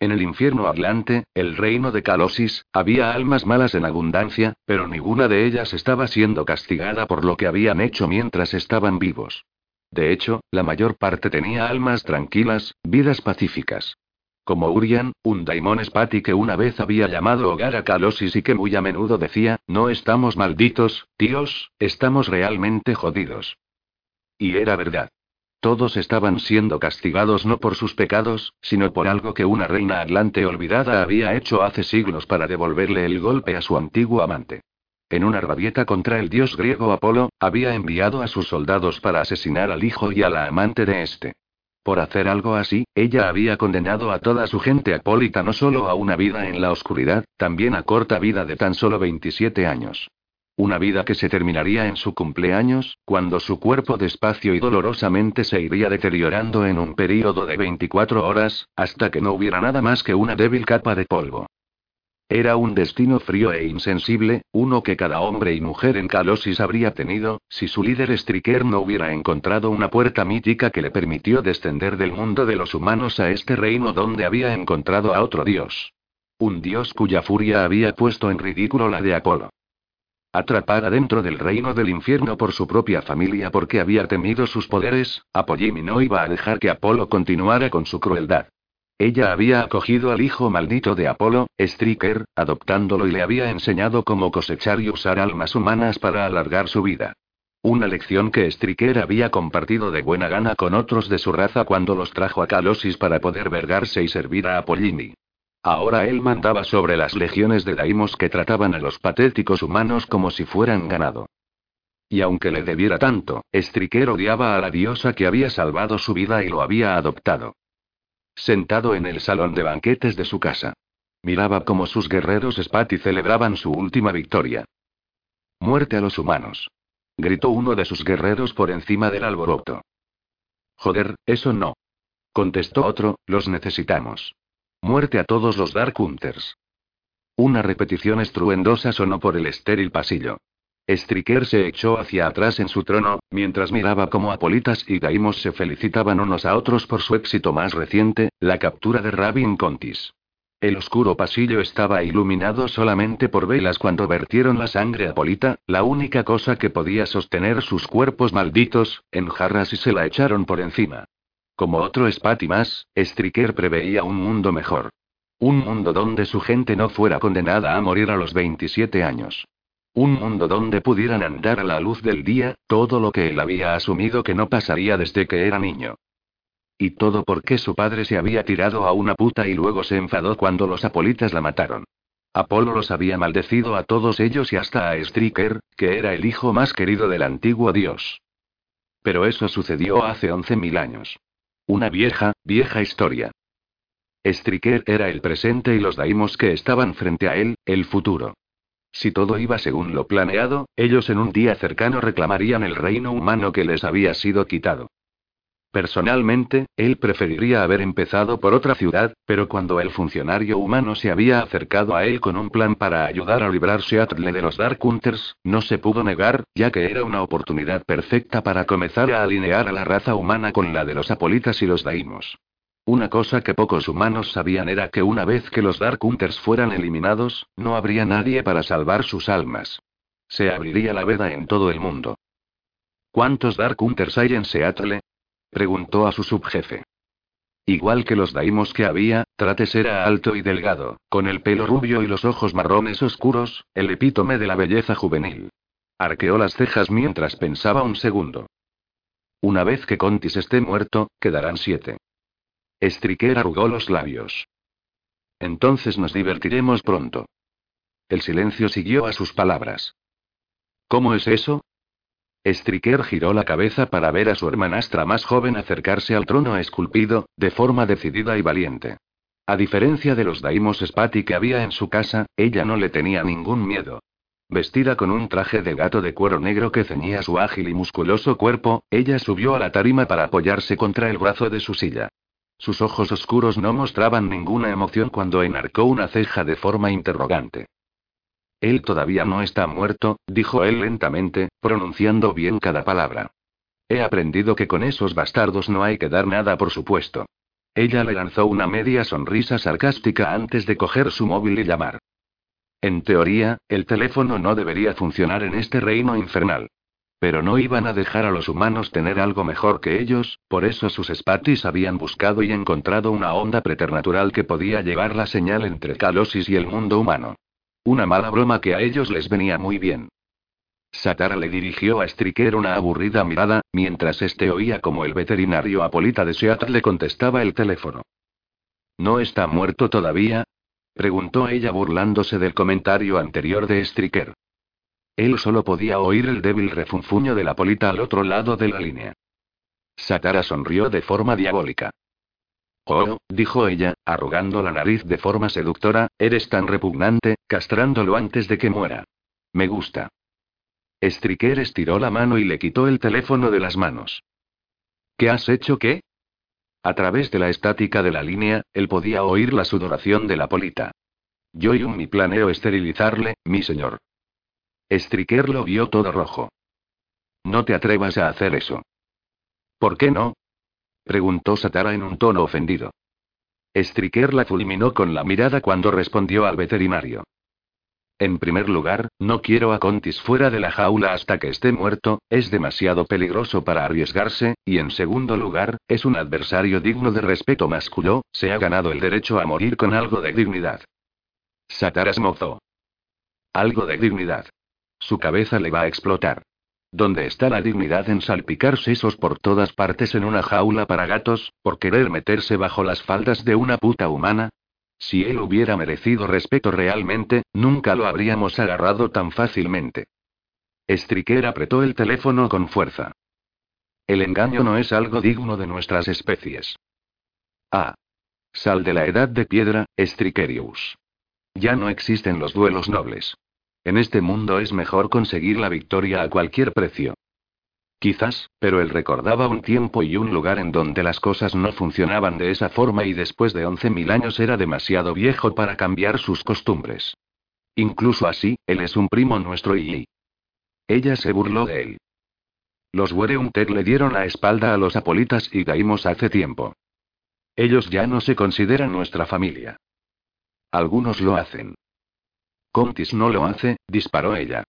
En el infierno Atlante, el reino de Calosis, había almas malas en abundancia, pero ninguna de ellas estaba siendo castigada por lo que habían hecho mientras estaban vivos. De hecho, la mayor parte tenía almas tranquilas, vidas pacíficas. Como Urian, un daimon Spati que una vez había llamado hogar a Kalosis y que muy a menudo decía, no estamos malditos, tíos, estamos realmente jodidos. Y era verdad. Todos estaban siendo castigados no por sus pecados, sino por algo que una reina atlante olvidada había hecho hace siglos para devolverle el golpe a su antiguo amante. En una rabieta contra el dios griego Apolo, había enviado a sus soldados para asesinar al hijo y a la amante de este. Por hacer algo así, ella había condenado a toda su gente apólita no solo a una vida en la oscuridad, también a corta vida de tan solo 27 años. Una vida que se terminaría en su cumpleaños, cuando su cuerpo despacio y dolorosamente se iría deteriorando en un período de 24 horas, hasta que no hubiera nada más que una débil capa de polvo. Era un destino frío e insensible, uno que cada hombre y mujer en Calosis habría tenido, si su líder Striker no hubiera encontrado una puerta mítica que le permitió descender del mundo de los humanos a este reino donde había encontrado a otro dios. Un dios cuya furia había puesto en ridículo la de Apolo. Atrapada dentro del reino del infierno por su propia familia porque había temido sus poderes, Apollimi no iba a dejar que Apolo continuara con su crueldad. Ella había acogido al hijo maldito de Apolo, Striker, adoptándolo y le había enseñado cómo cosechar y usar almas humanas para alargar su vida. Una lección que Striker había compartido de buena gana con otros de su raza cuando los trajo a Calosis para poder vergarse y servir a Apollini. Ahora él mandaba sobre las legiones de Daimos que trataban a los patéticos humanos como si fueran ganado. Y aunque le debiera tanto, Striker odiaba a la diosa que había salvado su vida y lo había adoptado sentado en el salón de banquetes de su casa. Miraba cómo sus guerreros Spati celebraban su última victoria. Muerte a los humanos. Gritó uno de sus guerreros por encima del alboroto. Joder, eso no. Contestó otro, los necesitamos. Muerte a todos los Dark Hunters. Una repetición estruendosa sonó por el estéril pasillo. Striker se echó hacia atrás en su trono, mientras miraba cómo Apolitas y Daimos se felicitaban unos a otros por su éxito más reciente, la captura de Rabin Contis. El oscuro pasillo estaba iluminado solamente por velas cuando vertieron la sangre apolita, la única cosa que podía sostener sus cuerpos malditos, en jarras y se la echaron por encima. Como otro Spati más, Striker preveía un mundo mejor. Un mundo donde su gente no fuera condenada a morir a los 27 años. Un mundo donde pudieran andar a la luz del día, todo lo que él había asumido que no pasaría desde que era niño. Y todo porque su padre se había tirado a una puta y luego se enfadó cuando los apolitas la mataron. Apolo los había maldecido a todos ellos y hasta a Striker, que era el hijo más querido del antiguo dios. Pero eso sucedió hace once mil años. Una vieja, vieja historia. Striker era el presente y los daimos que estaban frente a él, el futuro. Si todo iba según lo planeado, ellos en un día cercano reclamarían el reino humano que les había sido quitado. Personalmente, él preferiría haber empezado por otra ciudad, pero cuando el funcionario humano se había acercado a él con un plan para ayudar a librar Seattle de los Dark Hunters, no se pudo negar, ya que era una oportunidad perfecta para comenzar a alinear a la raza humana con la de los Apolitas y los Daimos. Una cosa que pocos humanos sabían era que una vez que los Dark Hunters fueran eliminados, no habría nadie para salvar sus almas. Se abriría la veda en todo el mundo. ¿Cuántos Dark Hunters hay en Seattle? Preguntó a su subjefe. Igual que los daimos que había, Trates era alto y delgado, con el pelo rubio y los ojos marrones oscuros, el epítome de la belleza juvenil. Arqueó las cejas mientras pensaba un segundo. Una vez que Contis esté muerto, quedarán siete. Striker arrugó los labios. Entonces nos divertiremos pronto. El silencio siguió a sus palabras. ¿Cómo es eso? Striker giró la cabeza para ver a su hermanastra más joven acercarse al trono esculpido, de forma decidida y valiente. A diferencia de los daimos Spati que había en su casa, ella no le tenía ningún miedo. Vestida con un traje de gato de cuero negro que ceñía su ágil y musculoso cuerpo, ella subió a la tarima para apoyarse contra el brazo de su silla. Sus ojos oscuros no mostraban ninguna emoción cuando enarcó una ceja de forma interrogante. Él todavía no está muerto, dijo él lentamente, pronunciando bien cada palabra. He aprendido que con esos bastardos no hay que dar nada por supuesto. Ella le lanzó una media sonrisa sarcástica antes de coger su móvil y llamar. En teoría, el teléfono no debería funcionar en este reino infernal. Pero no iban a dejar a los humanos tener algo mejor que ellos, por eso sus Spatis habían buscado y encontrado una onda preternatural que podía llevar la señal entre Calosis y el mundo humano. Una mala broma que a ellos les venía muy bien. Satara le dirigió a Striker una aburrida mirada, mientras este oía como el veterinario Apolita de Seattle le contestaba el teléfono. ¿No está muerto todavía? preguntó ella burlándose del comentario anterior de Striker. Él solo podía oír el débil refunfuño de la Apolita al otro lado de la línea. Satara sonrió de forma diabólica. Oh, dijo ella, arrugando la nariz de forma seductora, eres tan repugnante, castrándolo antes de que muera. Me gusta. Striker estiró la mano y le quitó el teléfono de las manos. ¿Qué has hecho qué? A través de la estática de la línea, él podía oír la sudoración de la polita. Yo y un mi planeo esterilizarle, mi señor. Striker lo vio todo rojo. No te atrevas a hacer eso. ¿Por qué no? Preguntó Satara en un tono ofendido. Striker la fulminó con la mirada cuando respondió al veterinario. En primer lugar, no quiero a Contis fuera de la jaula hasta que esté muerto, es demasiado peligroso para arriesgarse, y en segundo lugar, es un adversario digno de respeto masculino, se ha ganado el derecho a morir con algo de dignidad. Satara esmozó. Algo de dignidad. Su cabeza le va a explotar. ¿Dónde está la dignidad en salpicar sesos por todas partes en una jaula para gatos, por querer meterse bajo las faldas de una puta humana? Si él hubiera merecido respeto realmente, nunca lo habríamos agarrado tan fácilmente. Striker apretó el teléfono con fuerza. El engaño no es algo digno de nuestras especies. Ah. Sal de la edad de piedra, Strikerius. Ya no existen los duelos nobles. En este mundo es mejor conseguir la victoria a cualquier precio. Quizás, pero él recordaba un tiempo y un lugar en donde las cosas no funcionaban de esa forma y después de once mil años era demasiado viejo para cambiar sus costumbres. Incluso así, él es un primo nuestro y... Ella se burló de él. Los Wereunter le dieron la espalda a los Apolitas y Gaimos hace tiempo. Ellos ya no se consideran nuestra familia. Algunos lo hacen. Contis no lo hace, disparó ella.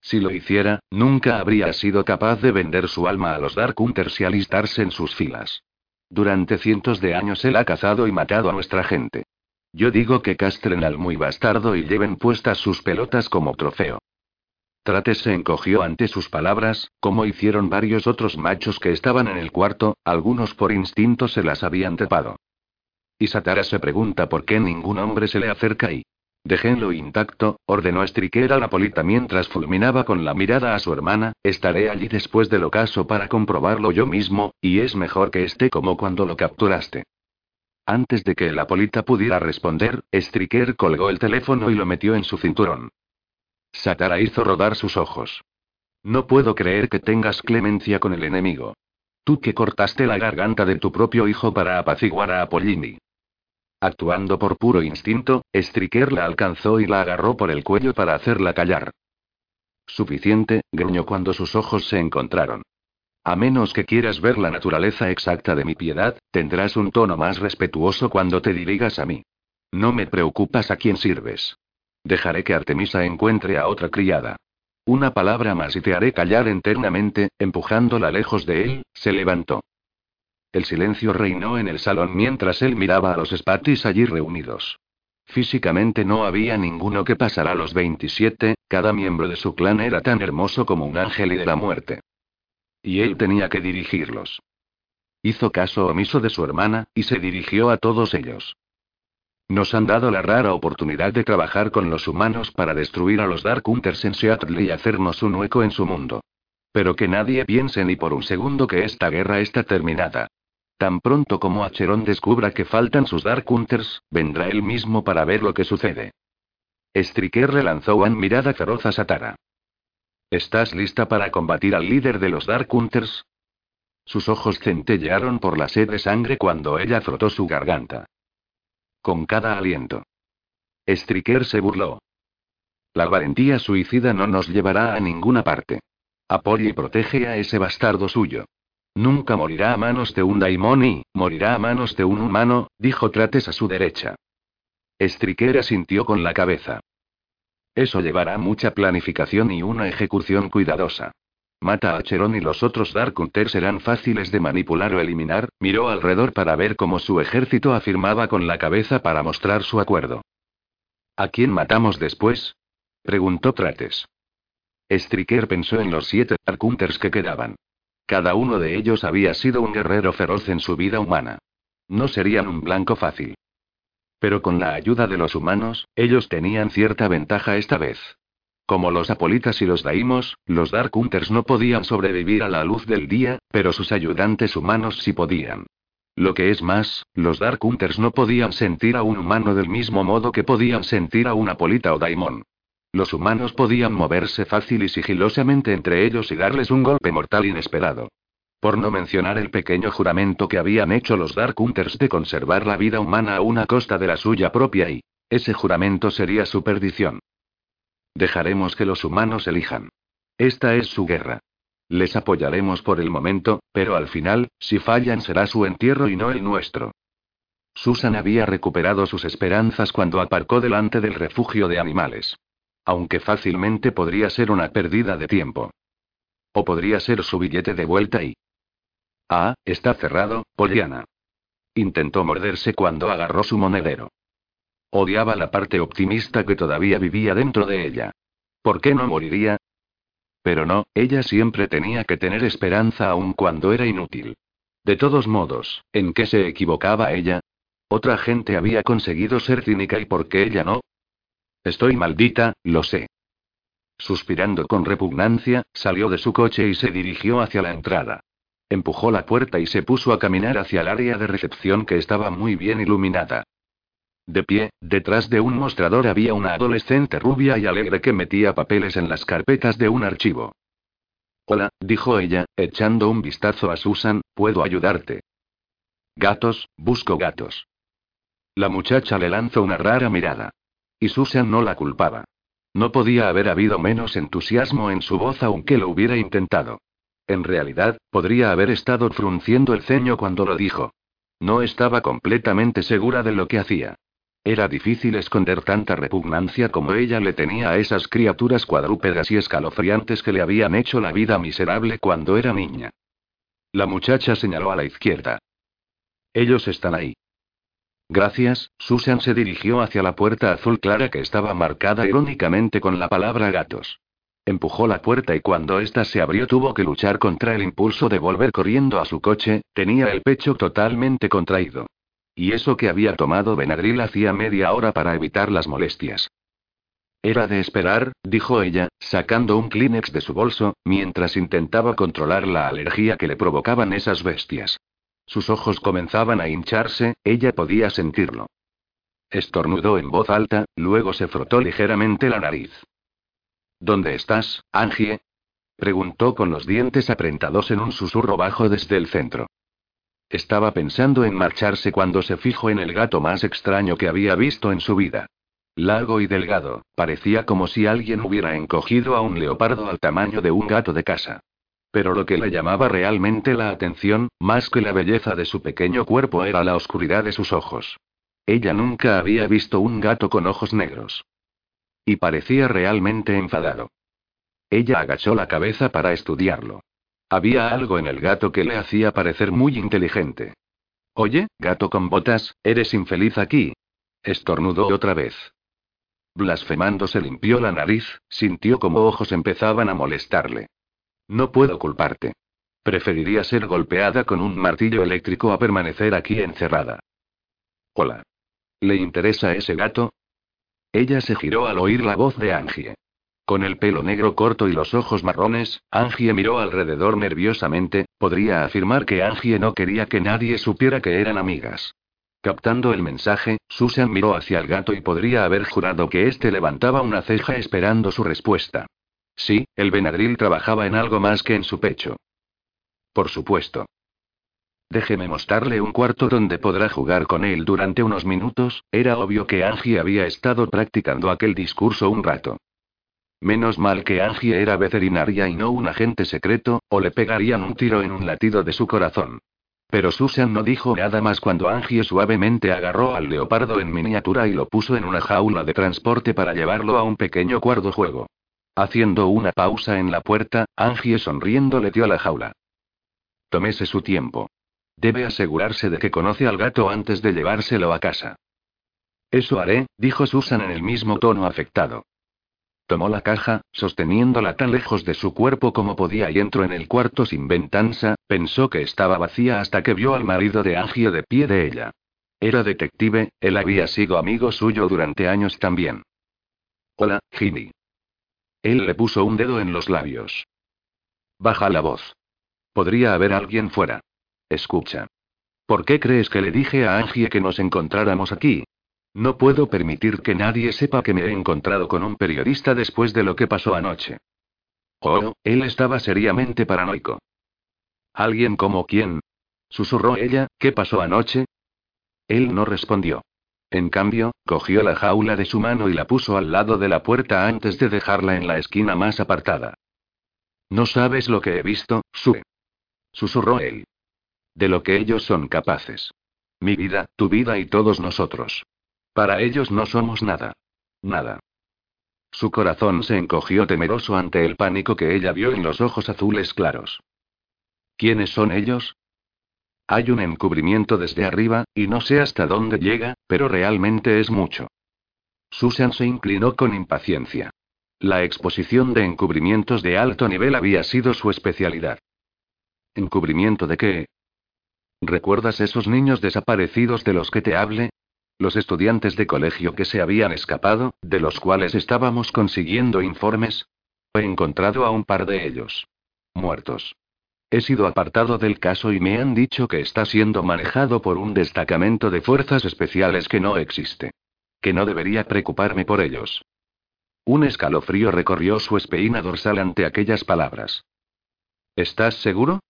Si lo hiciera, nunca habría sido capaz de vender su alma a los Dark Hunters y alistarse en sus filas. Durante cientos de años él ha cazado y matado a nuestra gente. Yo digo que castren al muy bastardo y lleven puestas sus pelotas como trofeo. Trates se encogió ante sus palabras, como hicieron varios otros machos que estaban en el cuarto, algunos por instinto se las habían trepado. Y Satara se pregunta por qué ningún hombre se le acerca y Déjenlo intacto, ordenó Striker a la polita mientras fulminaba con la mirada a su hermana, estaré allí después del ocaso para comprobarlo yo mismo, y es mejor que esté como cuando lo capturaste. Antes de que la polita pudiera responder, Striker colgó el teléfono y lo metió en su cinturón. Satara hizo rodar sus ojos. No puedo creer que tengas clemencia con el enemigo. Tú que cortaste la garganta de tu propio hijo para apaciguar a Apollini. Actuando por puro instinto, Striker la alcanzó y la agarró por el cuello para hacerla callar. Suficiente, gruñó cuando sus ojos se encontraron. A menos que quieras ver la naturaleza exacta de mi piedad, tendrás un tono más respetuoso cuando te dirigas a mí. No me preocupas a quién sirves. Dejaré que Artemisa encuentre a otra criada. Una palabra más y te haré callar internamente, empujándola lejos de él, se levantó. El silencio reinó en el salón mientras él miraba a los Spatis allí reunidos. Físicamente no había ninguno que pasara los 27, cada miembro de su clan era tan hermoso como un ángel y de la muerte. Y él tenía que dirigirlos. Hizo caso omiso de su hermana, y se dirigió a todos ellos. Nos han dado la rara oportunidad de trabajar con los humanos para destruir a los Dark Hunters en Seattle y hacernos un hueco en su mundo. Pero que nadie piense ni por un segundo que esta guerra está terminada. Tan pronto como Acheron descubra que faltan sus Dark Hunters, vendrá él mismo para ver lo que sucede. Striker relanzó una mirada feroz a Satara. ¿Estás lista para combatir al líder de los Dark Hunters? Sus ojos centellearon por la sed de sangre cuando ella frotó su garganta. Con cada aliento. Striker se burló. La valentía suicida no nos llevará a ninguna parte. Apoya y protege a ese bastardo suyo. Nunca morirá a manos de un daimoni, morirá a manos de un humano, dijo Trates a su derecha. Striker asintió con la cabeza. Eso llevará mucha planificación y una ejecución cuidadosa. Mata a Cheron y los otros Dark Hunters serán fáciles de manipular o eliminar, miró alrededor para ver cómo su ejército afirmaba con la cabeza para mostrar su acuerdo. ¿A quién matamos después? preguntó Trates. Striker pensó en los siete Dark Hunters que quedaban. Cada uno de ellos había sido un guerrero feroz en su vida humana. No serían un blanco fácil. Pero con la ayuda de los humanos, ellos tenían cierta ventaja esta vez. Como los apolitas y los daimos, los Dark Hunters no podían sobrevivir a la luz del día, pero sus ayudantes humanos sí podían. Lo que es más, los Dark Hunters no podían sentir a un humano del mismo modo que podían sentir a un apolita o daimon. Los humanos podían moverse fácil y sigilosamente entre ellos y darles un golpe mortal inesperado. Por no mencionar el pequeño juramento que habían hecho los Dark Hunters de conservar la vida humana a una costa de la suya propia y... Ese juramento sería su perdición. Dejaremos que los humanos elijan. Esta es su guerra. Les apoyaremos por el momento, pero al final, si fallan será su entierro y no el nuestro. Susan había recuperado sus esperanzas cuando aparcó delante del refugio de animales. Aunque fácilmente podría ser una pérdida de tiempo. O podría ser su billete de vuelta y... Ah, está cerrado, Poliana. Intentó morderse cuando agarró su monedero. Odiaba la parte optimista que todavía vivía dentro de ella. ¿Por qué no moriría? Pero no, ella siempre tenía que tener esperanza aun cuando era inútil. De todos modos, ¿en qué se equivocaba ella? Otra gente había conseguido ser cínica y ¿por qué ella no? Estoy maldita, lo sé. Suspirando con repugnancia, salió de su coche y se dirigió hacia la entrada. Empujó la puerta y se puso a caminar hacia el área de recepción que estaba muy bien iluminada. De pie, detrás de un mostrador había una adolescente rubia y alegre que metía papeles en las carpetas de un archivo. Hola, dijo ella, echando un vistazo a Susan, ¿puedo ayudarte? Gatos, busco gatos. La muchacha le lanzó una rara mirada. Y Susan no la culpaba. No podía haber habido menos entusiasmo en su voz aunque lo hubiera intentado. En realidad, podría haber estado frunciendo el ceño cuando lo dijo. No estaba completamente segura de lo que hacía. Era difícil esconder tanta repugnancia como ella le tenía a esas criaturas cuadrúpedas y escalofriantes que le habían hecho la vida miserable cuando era niña. La muchacha señaló a la izquierda. Ellos están ahí. Gracias, Susan se dirigió hacia la puerta azul clara que estaba marcada irónicamente con la palabra gatos. Empujó la puerta y cuando ésta se abrió tuvo que luchar contra el impulso de volver corriendo a su coche, tenía el pecho totalmente contraído. Y eso que había tomado Benadryl hacía media hora para evitar las molestias. Era de esperar, dijo ella, sacando un Kleenex de su bolso, mientras intentaba controlar la alergia que le provocaban esas bestias. Sus ojos comenzaban a hincharse, ella podía sentirlo. Estornudó en voz alta, luego se frotó ligeramente la nariz. ¿Dónde estás, Angie? preguntó con los dientes apretados en un susurro bajo desde el centro. Estaba pensando en marcharse cuando se fijó en el gato más extraño que había visto en su vida. Largo y delgado, parecía como si alguien hubiera encogido a un leopardo al tamaño de un gato de casa. Pero lo que le llamaba realmente la atención, más que la belleza de su pequeño cuerpo, era la oscuridad de sus ojos. Ella nunca había visto un gato con ojos negros. Y parecía realmente enfadado. Ella agachó la cabeza para estudiarlo. Había algo en el gato que le hacía parecer muy inteligente. Oye, gato con botas, eres infeliz aquí. Estornudó otra vez. Blasfemando se limpió la nariz, sintió como ojos empezaban a molestarle. No puedo culparte. Preferiría ser golpeada con un martillo eléctrico a permanecer aquí encerrada. Hola. ¿Le interesa ese gato? Ella se giró al oír la voz de Angie. Con el pelo negro corto y los ojos marrones, Angie miró alrededor nerviosamente, podría afirmar que Angie no quería que nadie supiera que eran amigas. Captando el mensaje, Susan miró hacia el gato y podría haber jurado que éste levantaba una ceja esperando su respuesta. Sí, el Benadryl trabajaba en algo más que en su pecho. Por supuesto. Déjeme mostrarle un cuarto donde podrá jugar con él durante unos minutos. Era obvio que Angie había estado practicando aquel discurso un rato. Menos mal que Angie era veterinaria y no un agente secreto, o le pegarían un tiro en un latido de su corazón. Pero Susan no dijo nada más cuando Angie suavemente agarró al leopardo en miniatura y lo puso en una jaula de transporte para llevarlo a un pequeño cuarto juego. Haciendo una pausa en la puerta, Angie sonriendo le dio la jaula. Tómese su tiempo. Debe asegurarse de que conoce al gato antes de llevárselo a casa. Eso haré, dijo Susan en el mismo tono afectado. Tomó la caja, sosteniéndola tan lejos de su cuerpo como podía y entró en el cuarto sin ventanza, pensó que estaba vacía hasta que vio al marido de Angie de pie de ella. Era detective, él había sido amigo suyo durante años también. Hola, Jimmy. Él le puso un dedo en los labios. Baja la voz. Podría haber alguien fuera. Escucha. ¿Por qué crees que le dije a Angie que nos encontráramos aquí? No puedo permitir que nadie sepa que me he encontrado con un periodista después de lo que pasó anoche. Oh, él estaba seriamente paranoico. ¿Alguien como quién? Susurró ella, ¿qué pasó anoche? Él no respondió. En cambio, cogió la jaula de su mano y la puso al lado de la puerta antes de dejarla en la esquina más apartada. No sabes lo que he visto, Sue. Susurró él. De lo que ellos son capaces. Mi vida, tu vida y todos nosotros. Para ellos no somos nada. Nada. Su corazón se encogió temeroso ante el pánico que ella vio en los ojos azules claros. ¿Quiénes son ellos? Hay un encubrimiento desde arriba, y no sé hasta dónde llega, pero realmente es mucho. Susan se inclinó con impaciencia. La exposición de encubrimientos de alto nivel había sido su especialidad. ¿Encubrimiento de qué? ¿Recuerdas esos niños desaparecidos de los que te hable? Los estudiantes de colegio que se habían escapado, de los cuales estábamos consiguiendo informes. He encontrado a un par de ellos. Muertos. He sido apartado del caso y me han dicho que está siendo manejado por un destacamento de fuerzas especiales que no existe. Que no debería preocuparme por ellos. Un escalofrío recorrió su espina dorsal ante aquellas palabras. ¿Estás seguro?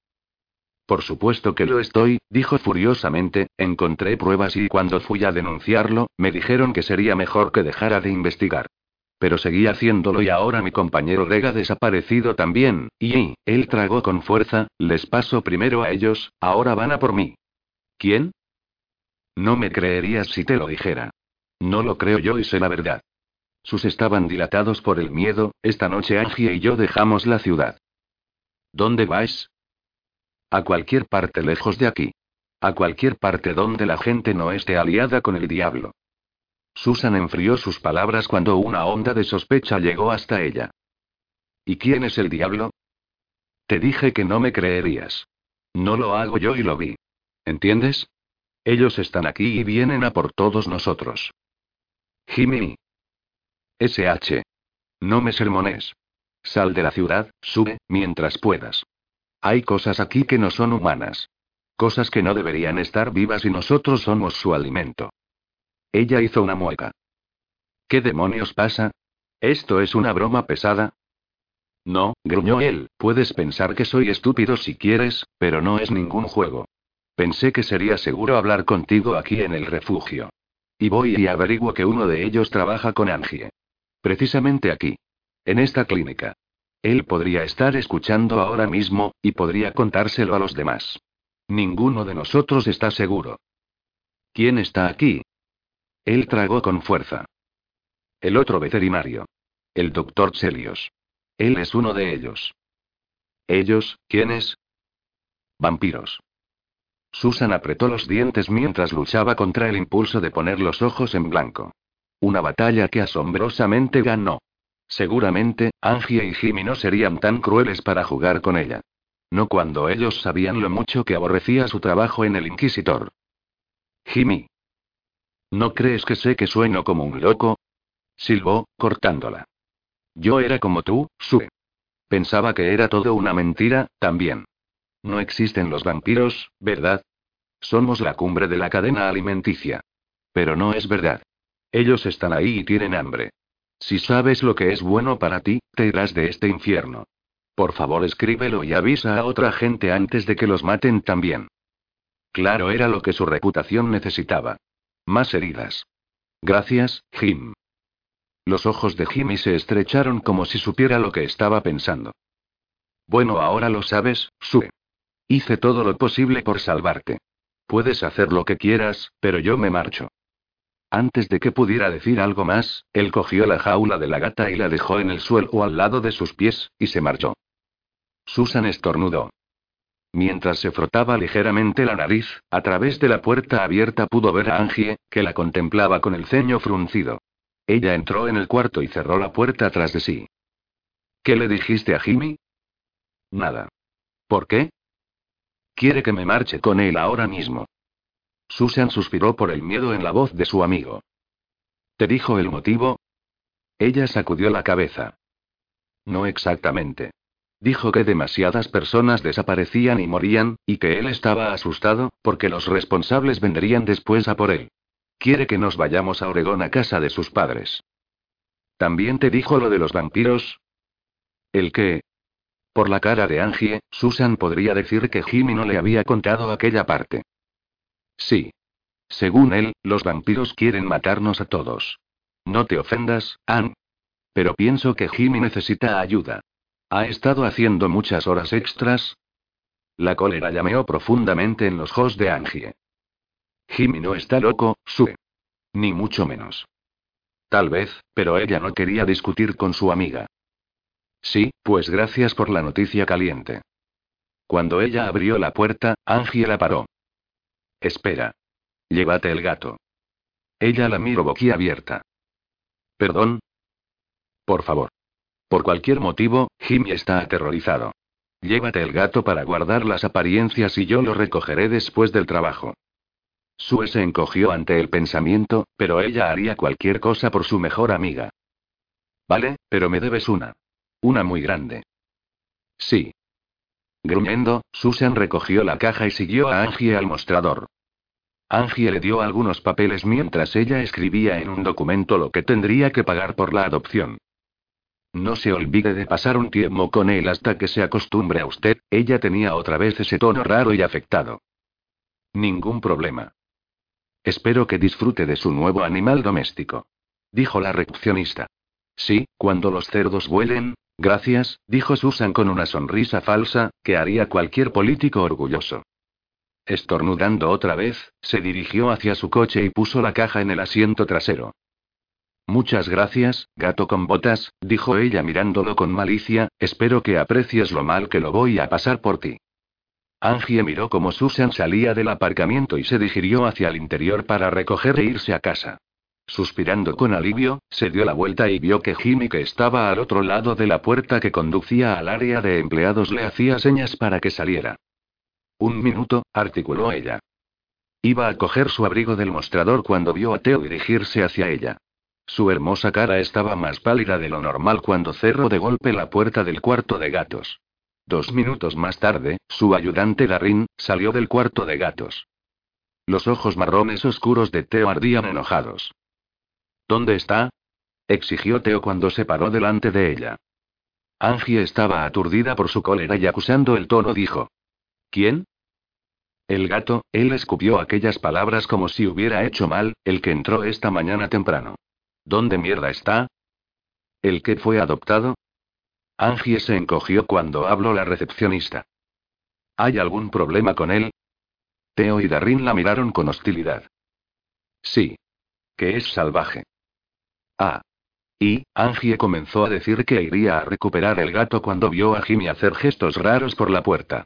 Por supuesto que lo estoy, dijo furiosamente, encontré pruebas y cuando fui a denunciarlo, me dijeron que sería mejor que dejara de investigar. Pero seguí haciéndolo y ahora mi compañero Rega ha desaparecido también, y él tragó con fuerza, les paso primero a ellos, ahora van a por mí. ¿Quién? No me creerías si te lo dijera. No lo creo yo y sé la verdad. Sus estaban dilatados por el miedo, esta noche Angie y yo dejamos la ciudad. ¿Dónde vais? A cualquier parte lejos de aquí. A cualquier parte donde la gente no esté aliada con el diablo. Susan enfrió sus palabras cuando una onda de sospecha llegó hasta ella. ¿Y quién es el diablo? Te dije que no me creerías. No lo hago yo y lo vi. ¿Entiendes? Ellos están aquí y vienen a por todos nosotros. Jimmy. SH. No me sermones. Sal de la ciudad, sube, mientras puedas. Hay cosas aquí que no son humanas. Cosas que no deberían estar vivas y nosotros somos su alimento. Ella hizo una mueca. ¿Qué demonios pasa? ¿Esto es una broma pesada? No, gruñó él, puedes pensar que soy estúpido si quieres, pero no es ningún juego. Pensé que sería seguro hablar contigo aquí en el refugio. Y voy y averiguo que uno de ellos trabaja con Angie. Precisamente aquí. En esta clínica. Él podría estar escuchando ahora mismo, y podría contárselo a los demás. Ninguno de nosotros está seguro. ¿Quién está aquí? Él tragó con fuerza. El otro veterinario. El doctor Celios. Él es uno de ellos. ¿Ellos, quiénes? Vampiros. Susan apretó los dientes mientras luchaba contra el impulso de poner los ojos en blanco. Una batalla que asombrosamente ganó. Seguramente, Angie y Jimmy no serían tan crueles para jugar con ella. No cuando ellos sabían lo mucho que aborrecía su trabajo en el Inquisitor. Jimmy. ¿No crees que sé que sueno como un loco? Silbó, cortándola. Yo era como tú, Sue. Pensaba que era todo una mentira, también. No existen los vampiros, ¿verdad? Somos la cumbre de la cadena alimenticia. Pero no es verdad. Ellos están ahí y tienen hambre. Si sabes lo que es bueno para ti, te irás de este infierno. Por favor, escríbelo y avisa a otra gente antes de que los maten también. Claro, era lo que su reputación necesitaba. Más heridas. Gracias, Jim. Los ojos de Jimmy se estrecharon como si supiera lo que estaba pensando. Bueno, ahora lo sabes, Sue. Hice todo lo posible por salvarte. Puedes hacer lo que quieras, pero yo me marcho. Antes de que pudiera decir algo más, él cogió la jaula de la gata y la dejó en el suelo al lado de sus pies, y se marchó. Susan estornudó. Mientras se frotaba ligeramente la nariz, a través de la puerta abierta pudo ver a Angie, que la contemplaba con el ceño fruncido. Ella entró en el cuarto y cerró la puerta tras de sí. ¿Qué le dijiste a Jimmy? Nada. ¿Por qué? Quiere que me marche con él ahora mismo. Susan suspiró por el miedo en la voz de su amigo. ¿Te dijo el motivo? Ella sacudió la cabeza. No exactamente. Dijo que demasiadas personas desaparecían y morían, y que él estaba asustado, porque los responsables vendrían después a por él. Quiere que nos vayamos a Oregón a casa de sus padres. ¿También te dijo lo de los vampiros? ¿El qué? Por la cara de Angie, Susan podría decir que Jimmy no le había contado aquella parte. Sí. Según él, los vampiros quieren matarnos a todos. No te ofendas, Ann. Pero pienso que Jimmy necesita ayuda. ¿Ha estado haciendo muchas horas extras? La cólera llameó profundamente en los ojos de Angie. Jimmy no está loco, Sue. Ni mucho menos. Tal vez, pero ella no quería discutir con su amiga. Sí, pues gracias por la noticia caliente. Cuando ella abrió la puerta, Angie la paró. Espera. Llévate el gato. Ella la miró boquiabierta. ¿Perdón? Por favor. Por cualquier motivo, Jimmy está aterrorizado. Llévate el gato para guardar las apariencias y yo lo recogeré después del trabajo. Sue se encogió ante el pensamiento, pero ella haría cualquier cosa por su mejor amiga. Vale, pero me debes una. Una muy grande. Sí. Gruñendo, Susan recogió la caja y siguió a Angie al mostrador. Angie le dio algunos papeles mientras ella escribía en un documento lo que tendría que pagar por la adopción. No se olvide de pasar un tiempo con él hasta que se acostumbre a usted, ella tenía otra vez ese tono raro y afectado. Ningún problema. Espero que disfrute de su nuevo animal doméstico. Dijo la recepcionista. Sí, cuando los cerdos vuelen, gracias, dijo Susan con una sonrisa falsa, que haría cualquier político orgulloso. Estornudando otra vez, se dirigió hacia su coche y puso la caja en el asiento trasero. Muchas gracias, gato con botas, dijo ella mirándolo con malicia, espero que aprecies lo mal que lo voy a pasar por ti. Angie miró como Susan salía del aparcamiento y se dirigió hacia el interior para recoger e irse a casa. Suspirando con alivio, se dio la vuelta y vio que Jimmy, que estaba al otro lado de la puerta que conducía al área de empleados, le hacía señas para que saliera. Un minuto, articuló ella. Iba a coger su abrigo del mostrador cuando vio a Teo dirigirse hacia ella. Su hermosa cara estaba más pálida de lo normal cuando cerró de golpe la puerta del cuarto de gatos. Dos minutos más tarde, su ayudante Darin salió del cuarto de gatos. Los ojos marrones oscuros de Teo ardían enojados. ¿Dónde está? exigió Teo cuando se paró delante de ella. Angie estaba aturdida por su cólera y acusando el tono dijo. ¿Quién? El gato, él escupió aquellas palabras como si hubiera hecho mal, el que entró esta mañana temprano. ¿Dónde mierda está? ¿El que fue adoptado? Angie se encogió cuando habló la recepcionista. ¿Hay algún problema con él? Teo y Darin la miraron con hostilidad. Sí. Que es salvaje. Ah. Y, Angie comenzó a decir que iría a recuperar el gato cuando vio a Jimmy hacer gestos raros por la puerta.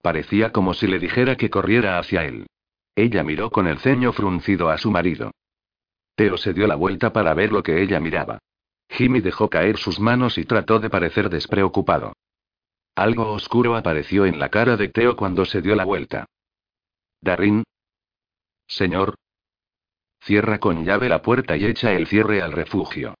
Parecía como si le dijera que corriera hacia él. Ella miró con el ceño fruncido a su marido. Teo se dio la vuelta para ver lo que ella miraba. Jimmy dejó caer sus manos y trató de parecer despreocupado. Algo oscuro apareció en la cara de Teo cuando se dio la vuelta. Darin. Señor. Cierra con llave la puerta y echa el cierre al refugio.